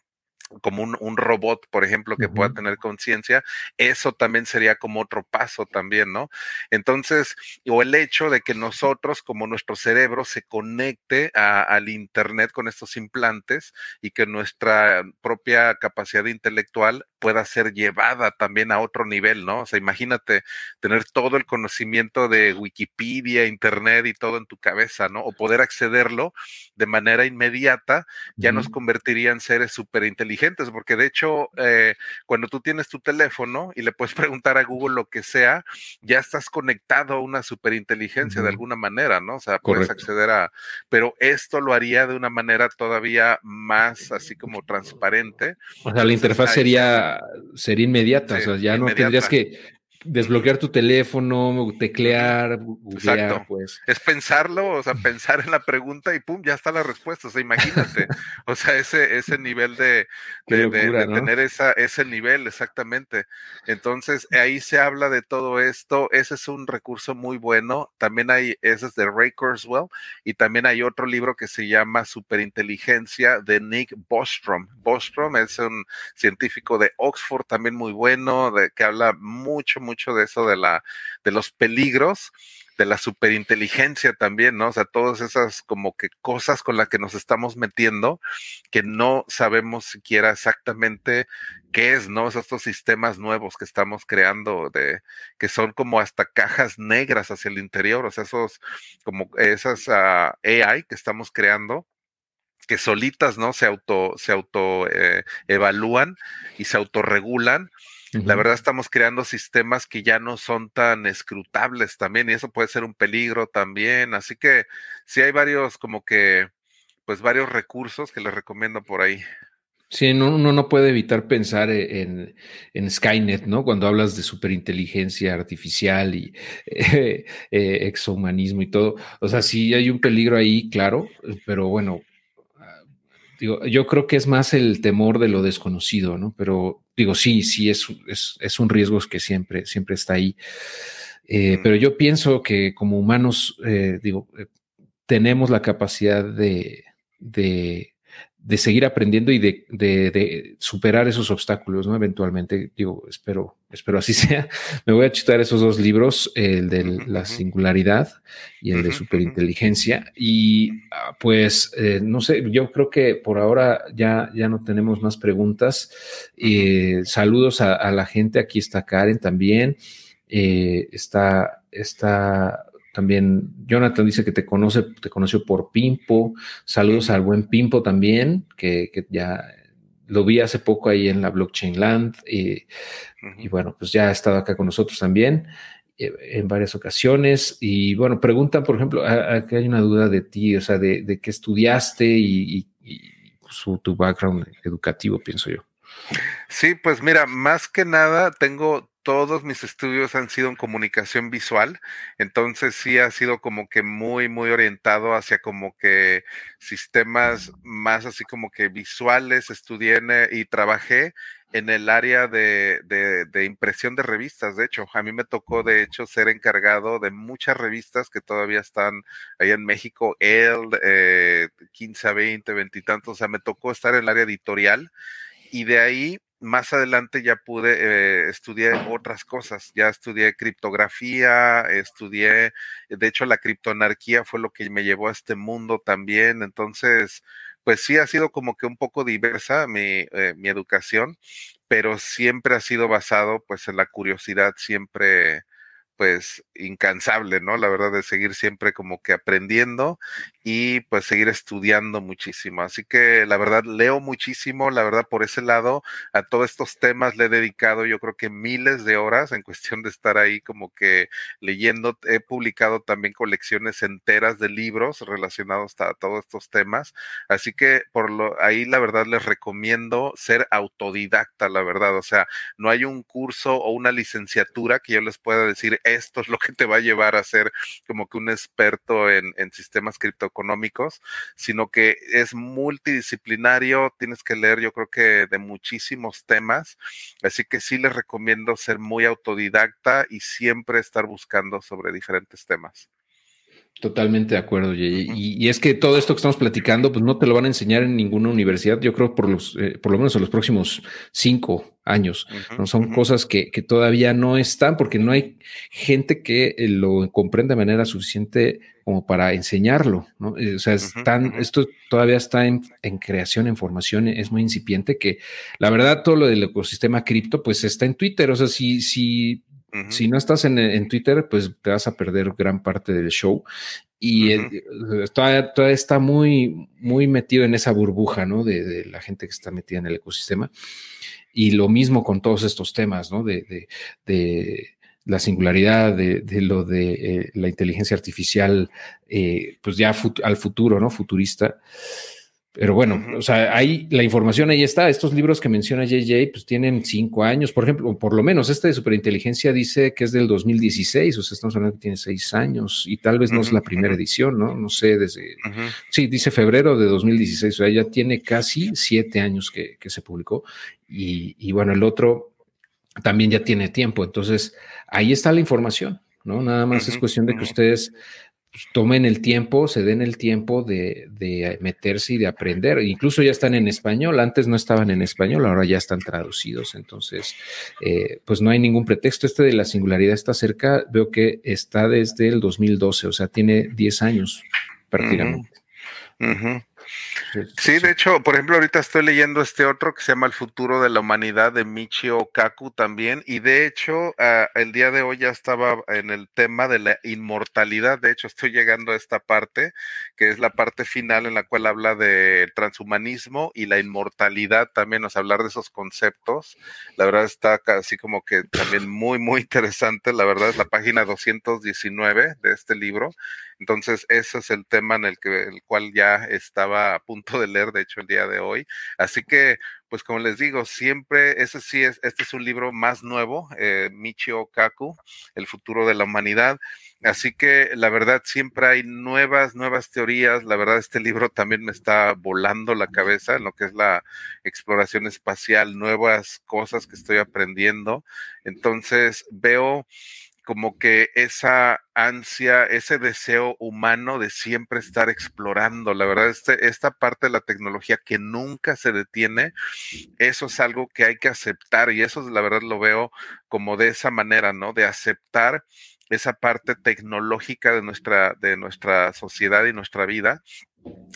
como un, robot, por ejemplo, que pueda tener conciencia, eso también sería como otro paso también, ¿no? Entonces, o el hecho de que nosotros, como nuestro cerebro, se conecte al Internet con estos implantes y que nuestra propia capacidad intelectual pueda ser llevada también a otro nivel, ¿no? O sea, imagínate tener todo el conocimiento de Wikipedia, Internet y todo en tu cabeza, ¿no? O poder accederlo de manera inmediata, ya nos convertiría en seres súper inteligentes, porque de hecho, eh, cuando tú tienes tu teléfono y le puedes preguntar a Google lo que sea, ya estás conectado a una superinteligencia de alguna manera, ¿no? O sea, puedes acceder a, pero esto lo haría de una manera todavía más así como transparente. O sea, la interfaz sería sería inmediata, o sea, ya no tendrías que desbloquear tu teléfono, teclear, Exacto. pues. Es pensarlo, o sea, pensar en la pregunta y pum, ya está la respuesta. O sea, imagínate. o sea, ese, ese nivel de, de, tener esa, ese nivel, exactamente. Entonces, ahí se habla de todo esto. Ese es un recurso muy bueno. También hay, ese es de Ray Kurzweil, y también hay otro libro que se llama Superinteligencia de Nick Bostrom. Bostrom es un científico de Oxford, también muy bueno, de, que habla mucho, mucho mucho de eso de la, de los peligros, de la superinteligencia también, ¿no? O sea, todas esas como que cosas con las que nos estamos metiendo que no sabemos siquiera exactamente qué es, ¿no? estos sistemas nuevos que estamos creando, de, que son como hasta cajas negras hacia el interior, o sea, esos, como esas ah, AI que estamos creando que solitas, ¿no? Se auto, se auto eh, evalúan y se autorregulan la verdad estamos creando sistemas que ya no son tan escrutables también y eso puede ser un peligro también. Así que sí hay varios como que, pues varios recursos que les recomiendo por ahí. Sí, uno no puede evitar pensar e, en, Skynet, ¿no? Cuando hablas de superinteligencia artificial y eh, exhumanismo y todo. O sea, sí hay un peligro ahí, claro, pero bueno, digo, yo creo que es más el temor de lo desconocido, ¿no? Pero digo, sí, sí, es, es, un riesgo que siempre, siempre está ahí. Eh, pero yo pienso que como humanos, eh, digo, eh, tenemos la capacidad de, de, seguir aprendiendo y de, superar esos obstáculos, ¿no? Eventualmente, digo, espero, espero así sea. Me voy a chutar esos dos libros, el de la singularidad y el de superinteligencia. Y ah, pues, no sé, yo creo que por ahora ya, ya no tenemos más preguntas. saludos a, la gente, aquí está Karen también. está, está también Jonathan dice que te conoce, te conoció por Pimpo. Saludos al buen Pimpo también, que, ya lo vi hace poco ahí en la Blockchain Land. Y, bueno, pues ya ha estado acá con nosotros también eh, en varias ocasiones. Y bueno, preguntan, por ejemplo, aquí hay una duda de ti, o sea, de, de qué estudiaste y, su, tu background educativo, pienso yo. Sí, pues mira, más que nada tengo todos mis estudios han sido en comunicación visual, entonces sí ha sido como que muy, muy orientado hacia como que sistemas más así como que visuales, estudié y trabajé en el área de, de, impresión de revistas, de hecho, a mí me tocó de hecho ser encargado de muchas revistas que todavía están ahí en México, el eh, 15 a 20, 20 y tantos, o sea, me tocó estar en el área editorial y de ahí más adelante ya pude eh, estudiar otras cosas, ya estudié criptografía, estudié, de hecho la criptoanarquía fue lo que me llevó a este mundo también, entonces, pues sí ha sido como que un poco diversa mi, eh, mi educación, pero siempre ha sido basado pues en la curiosidad siempre pues incansable, ¿no? La verdad de seguir siempre como que aprendiendo y pues seguir estudiando muchísimo. Así que la verdad leo muchísimo, la verdad por ese lado a todos estos temas le he dedicado yo creo que miles de horas en cuestión de estar ahí como que leyendo. He publicado también colecciones enteras de libros relacionados a todos estos temas. Así que por lo ahí la verdad les recomiendo ser autodidacta, la verdad. O sea, no hay un curso o una licenciatura que yo les pueda decir esto es lo que te va a llevar a ser como que un experto en, sistemas cripto económicos, sino que es multidisciplinario, tienes que leer yo creo que de muchísimos temas, así que sí les recomiendo ser muy autodidacta y siempre estar buscando sobre diferentes temas. Totalmente de acuerdo, y, y, es que todo esto que estamos platicando, pues no te lo van a enseñar en ninguna universidad, yo creo por los, eh, por lo menos en los próximos cinco años. ¿no? Son cosas que, que, todavía no están porque no hay gente que eh, lo comprenda de manera suficiente como para enseñarlo, ¿no? Eh, o sea, están, esto todavía está en, en, creación, en formación, es muy incipiente que la verdad todo lo del ecosistema cripto pues está en Twitter, o sea, si, si si no estás en, Twitter, pues te vas a perder gran parte del show. Y todavía, está muy, muy metido en esa burbuja, ¿no? De, la gente que está metida en el ecosistema. Y lo mismo con todos estos temas, ¿no? De, la singularidad, de, lo de eh, la inteligencia artificial, eh, pues ya al futuro, ¿no? Futurista. Pero bueno, o sea, ahí la información ahí está. Estos libros que menciona JJ, pues tienen cinco años, por ejemplo, por lo menos este de superinteligencia dice que es del 2016, o sea, estamos hablando que tiene seis años y tal vez no es la primera edición, ¿no? No sé, desde, sí, dice febrero de 2016, o sea, ya tiene casi siete años que, que se publicó. Y, y bueno, el otro también ya tiene tiempo, entonces ahí está la información, ¿no? Nada más es cuestión de que ustedes pues, tomen el tiempo, se den el tiempo de, meterse y de aprender. Incluso ya están en español, antes no estaban en español, ahora ya están traducidos. Entonces, eh, pues no hay ningún pretexto. Este de la singularidad está cerca, veo que está desde el 2012, o sea, tiene 10 años prácticamente. Sí, de hecho, por ejemplo, ahorita estoy leyendo este otro que se llama El futuro de la humanidad de Michio Kaku también, y de hecho, ah, el día de hoy ya estaba en el tema de la inmortalidad, de hecho, estoy llegando a esta parte, que es la parte final en la cual habla de transhumanismo y la inmortalidad también, o sea, hablar de esos conceptos, la verdad está así como que también muy, muy interesante, la verdad es la página 219 de este libro, entonces, ese es el tema en el, que, el cual ya estaba a punto de leer, de hecho, el día de hoy. Así que, pues como les digo, siempre, ese sí es, este es un libro más nuevo, eh, Michio Kaku, El futuro de la humanidad. Así que la verdad siempre hay nuevas, nuevas teorías. La verdad este libro también me está volando la cabeza en lo que es la exploración espacial, nuevas cosas que estoy aprendiendo. Entonces veo como que esa ansia, ese deseo humano de siempre estar explorando. La verdad, este, esta parte de la tecnología que nunca se detiene, eso es algo que hay que aceptar y eso la verdad lo veo como de esa manera, ¿no? De aceptar esa parte tecnológica de nuestra, de nuestra sociedad y nuestra vida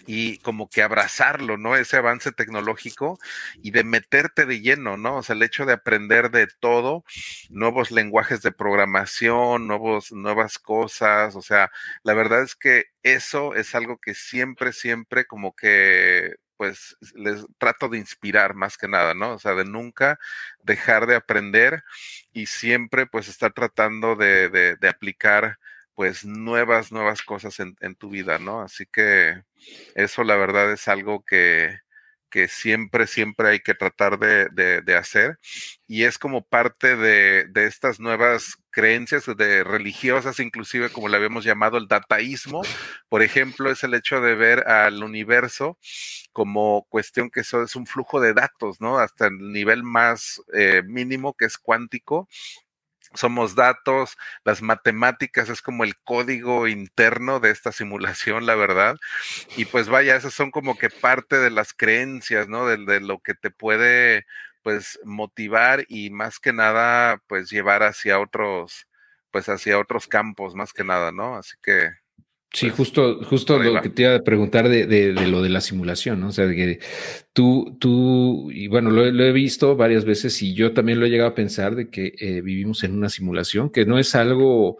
y como que abrazarlo, ¿no? Ese avance tecnológico y de meterte de lleno, ¿no? O sea, el hecho de aprender de todo, nuevos lenguajes de programación, nuevos, nuevas cosas, o sea, la verdad es que eso es algo que siempre, siempre como que pues les trato de inspirar más que nada, ¿no? O sea, de nunca dejar de aprender y siempre pues estar tratando de, de, de aplicar pues nuevas, nuevas cosas en, en, tu vida, ¿no? Así que eso la verdad es algo que, que siempre, siempre hay que tratar de, de, hacer. Y es como parte de, de, estas nuevas creencias de religiosas, inclusive como le habíamos llamado el dataísmo. Por ejemplo, es el hecho de ver al universo como cuestión que eso es un flujo de datos, ¿no? Hasta el nivel más eh, mínimo que es cuántico somos datos, las matemáticas es como el código interno de esta simulación, la verdad. Y pues vaya, esas son como que parte de las creencias, ¿no? De, de, lo que te puede, pues, motivar y más que nada, pues, llevar hacia otros, pues, hacia otros campos, más que nada, ¿no? Así que Sí, pues, justo, justo lo que te iba a preguntar de, de, lo de la simulación, ¿no? O sea, de que tú, tú, y bueno, lo, he visto varias veces y yo también lo he llegado a pensar de que eh, vivimos en una simulación, que no es algo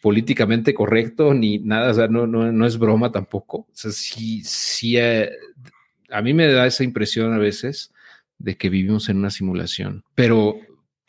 políticamente correcto ni nada, o sea, no, no, no es broma tampoco. O sea, sí, sí, eh, a mí me da esa impresión a veces de que vivimos en una simulación, pero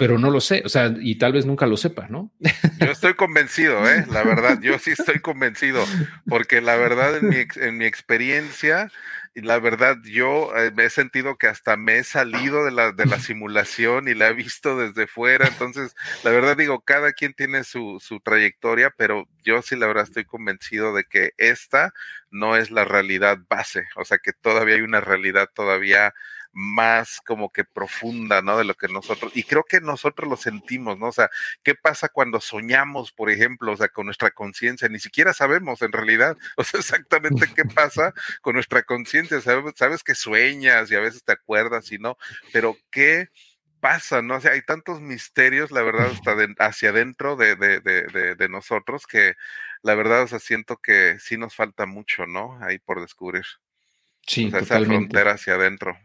pero no lo sé, o sea, y tal vez nunca lo sepa, ¿no? Yo estoy convencido, ¿eh? La verdad, yo sí estoy convencido, porque la verdad en mi, en mi experiencia, la verdad yo eh, he sentido que hasta me he salido de la, de la simulación y la he visto desde fuera, entonces la verdad digo, cada quien tiene su, su trayectoria, pero yo sí la verdad estoy convencido de que esta no es la realidad base, o sea que todavía hay una realidad todavía más como que profunda, ¿no? De lo que nosotros, y creo que nosotros lo sentimos, ¿no? O sea, ¿qué pasa cuando soñamos, por ejemplo, o sea, con nuestra conciencia? Ni siquiera sabemos en realidad, o sea, exactamente qué pasa con nuestra conciencia, sabes, sabes que sueñas y a veces te acuerdas y no, pero ¿qué? pasa, ¿no? O sea, hay tantos misterios, la verdad, hasta hacia adentro de, de, de, de, nosotros que la verdad, o sea, siento que sí nos falta mucho, ¿no? Ahí por descubrir. Sí, o sea, esa frontera hacia adentro.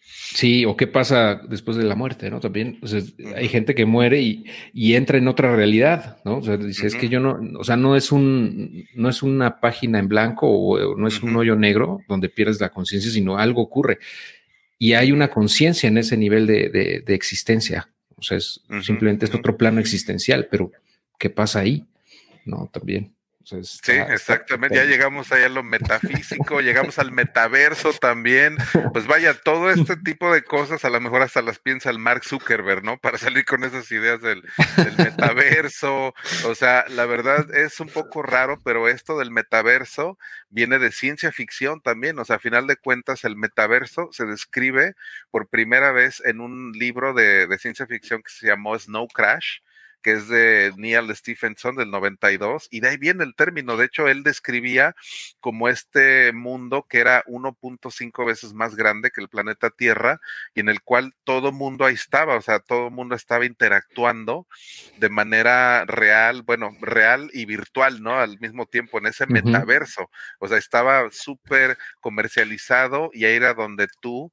Sí, o qué pasa después de la muerte, ¿no? También, o sea, hay gente que muere y, y, entra en otra realidad, ¿no? O sea, dice, es que yo no, o sea, no es un, no es una página en blanco o no es un hoyo negro donde pierdes la conciencia, sino algo ocurre. Y hay una conciencia en ese nivel de, de, de, existencia. O sea, es, simplemente es otro plano existencial, pero ¿qué pasa ahí? No, también sí, exactamente. Ya llegamos allá a lo metafísico, llegamos al metaverso también. Pues vaya, todo este tipo de cosas a lo mejor hasta las piensa el Mark Zuckerberg, ¿no? Para salir con esas ideas del, metaverso. O sea, la verdad es un poco raro, pero esto del metaverso viene de ciencia ficción también. O sea, a final de cuentas, el metaverso se describe por primera vez en un libro de, de ciencia ficción que se llamó Snow Crash que es de Neil Stephenson del 92, y de ahí viene el término. De hecho, él describía como este mundo que era 1.5 veces más grande que el planeta Tierra y en el cual todo mundo ahí estaba, o sea, todo mundo estaba interactuando de manera real, bueno, real y virtual, ¿no? Al mismo tiempo, en ese metaverso. O sea, estaba súper comercializado y ahí era donde tú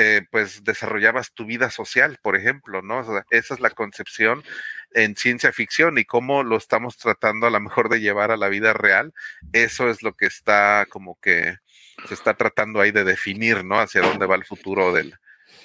eh, pues desarrollabas tu vida social, por ejemplo, ¿no? O sea, esa es la concepción en ciencia ficción y cómo lo estamos tratando a lo mejor de llevar a la vida real, eso es lo que está como que se está tratando ahí de definir, ¿no? Hacia dónde va el futuro del,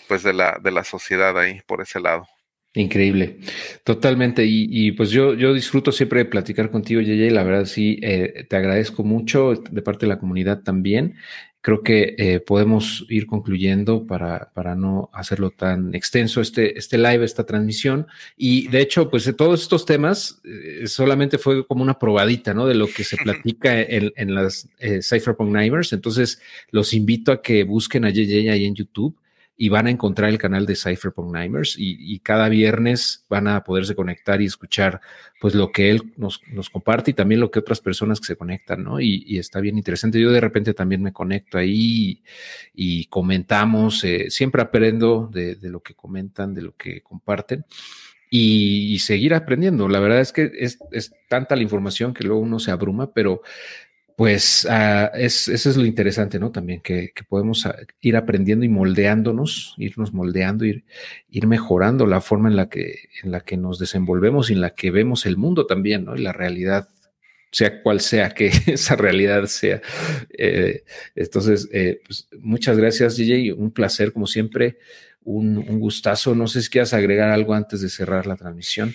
pues de la, de la sociedad ahí, por ese lado. Increíble, totalmente. Y, pues yo, yo disfruto siempre de platicar contigo, Yeye. La verdad sí, eh, te agradezco mucho de parte de la comunidad también creo que eh, podemos ir concluyendo para, para no hacerlo tan extenso este, este live, esta transmisión. Y de hecho, pues de todos estos temas eh, solamente fue como una probadita, ¿no? De lo que se platica en, en las eh, Cypherpunk Nightmares. Entonces, los invito a que busquen a JJ ahí en YouTube y van a encontrar el canal de Cypherpunk Nightmares y, cada viernes van a poderse conectar y escuchar pues lo que él nos, nos comparte y también lo que otras personas que se conectan, ¿no? Y, está bien interesante. Yo de repente también me conecto ahí y, comentamos, eh, siempre aprendo de, lo que comentan, de lo que comparten. Y, seguir aprendiendo. La verdad es que es, es, tanta la información que luego uno se abruma, pero pues uh, es, eso es lo interesante, ¿no? También que, que, podemos ah, ir aprendiendo y moldeándonos, irnos moldeando, ir, ir mejorando la forma en la, que, en la que nos desenvolvemos y en la que vemos el mundo también, ¿no? Y la realidad, sea cual sea que esa realidad sea. Eh, entonces, eh, pues, muchas gracias, DJ. Un placer, como siempre, un, un gustazo. No sé si quieras agregar algo antes de cerrar la transmisión.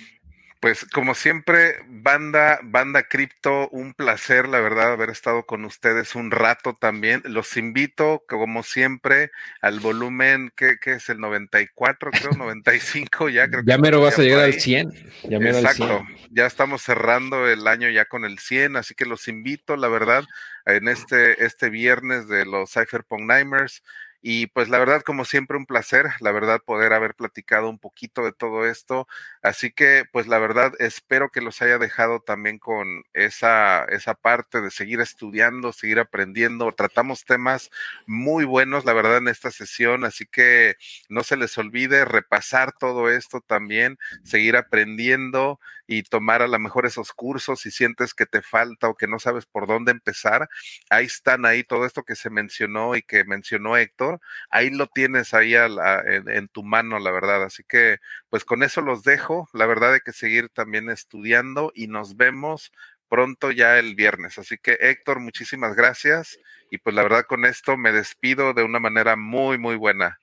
Pues como siempre, banda, banda cripto, un placer, la verdad, haber estado con ustedes un rato también. Los invito, como siempre, al volumen, que, es el 94, creo, 95, ya creo. Ya mero vas a llegar al 100. Ya Exacto, ya estamos cerrando el año ya con el 100, así que los invito, la verdad, en este, este viernes de los Cypherpunk Nightmares Y pues la verdad, como siempre, un placer, la verdad, poder haber platicado un poquito de todo esto. Así que, pues la verdad, espero que los haya dejado también con esa, esa parte de seguir estudiando, seguir aprendiendo. Tratamos temas muy buenos, la verdad, en esta sesión. Así que no se les olvide repasar todo esto también, seguir aprendiendo y tomar a lo mejor esos cursos si sientes que te falta o que no sabes por dónde empezar. Ahí están, ahí todo esto que se mencionó y que mencionó Héctor, ahí lo tienes ahí en, tu mano, la verdad. Así que pues con eso los dejo. La verdad hay que seguir también estudiando y nos vemos pronto ya el viernes. Así que Héctor, muchísimas gracias. Y pues la verdad con esto me despido de una manera muy, muy buena.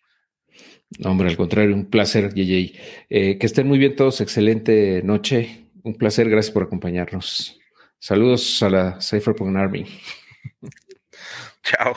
Hombre, al contrario, un placer, JJ. Eh, que estén muy bien todos, excelente noche. Un placer, gracias por acompañarnos. Saludos a la Cypherpunk Army. Chao.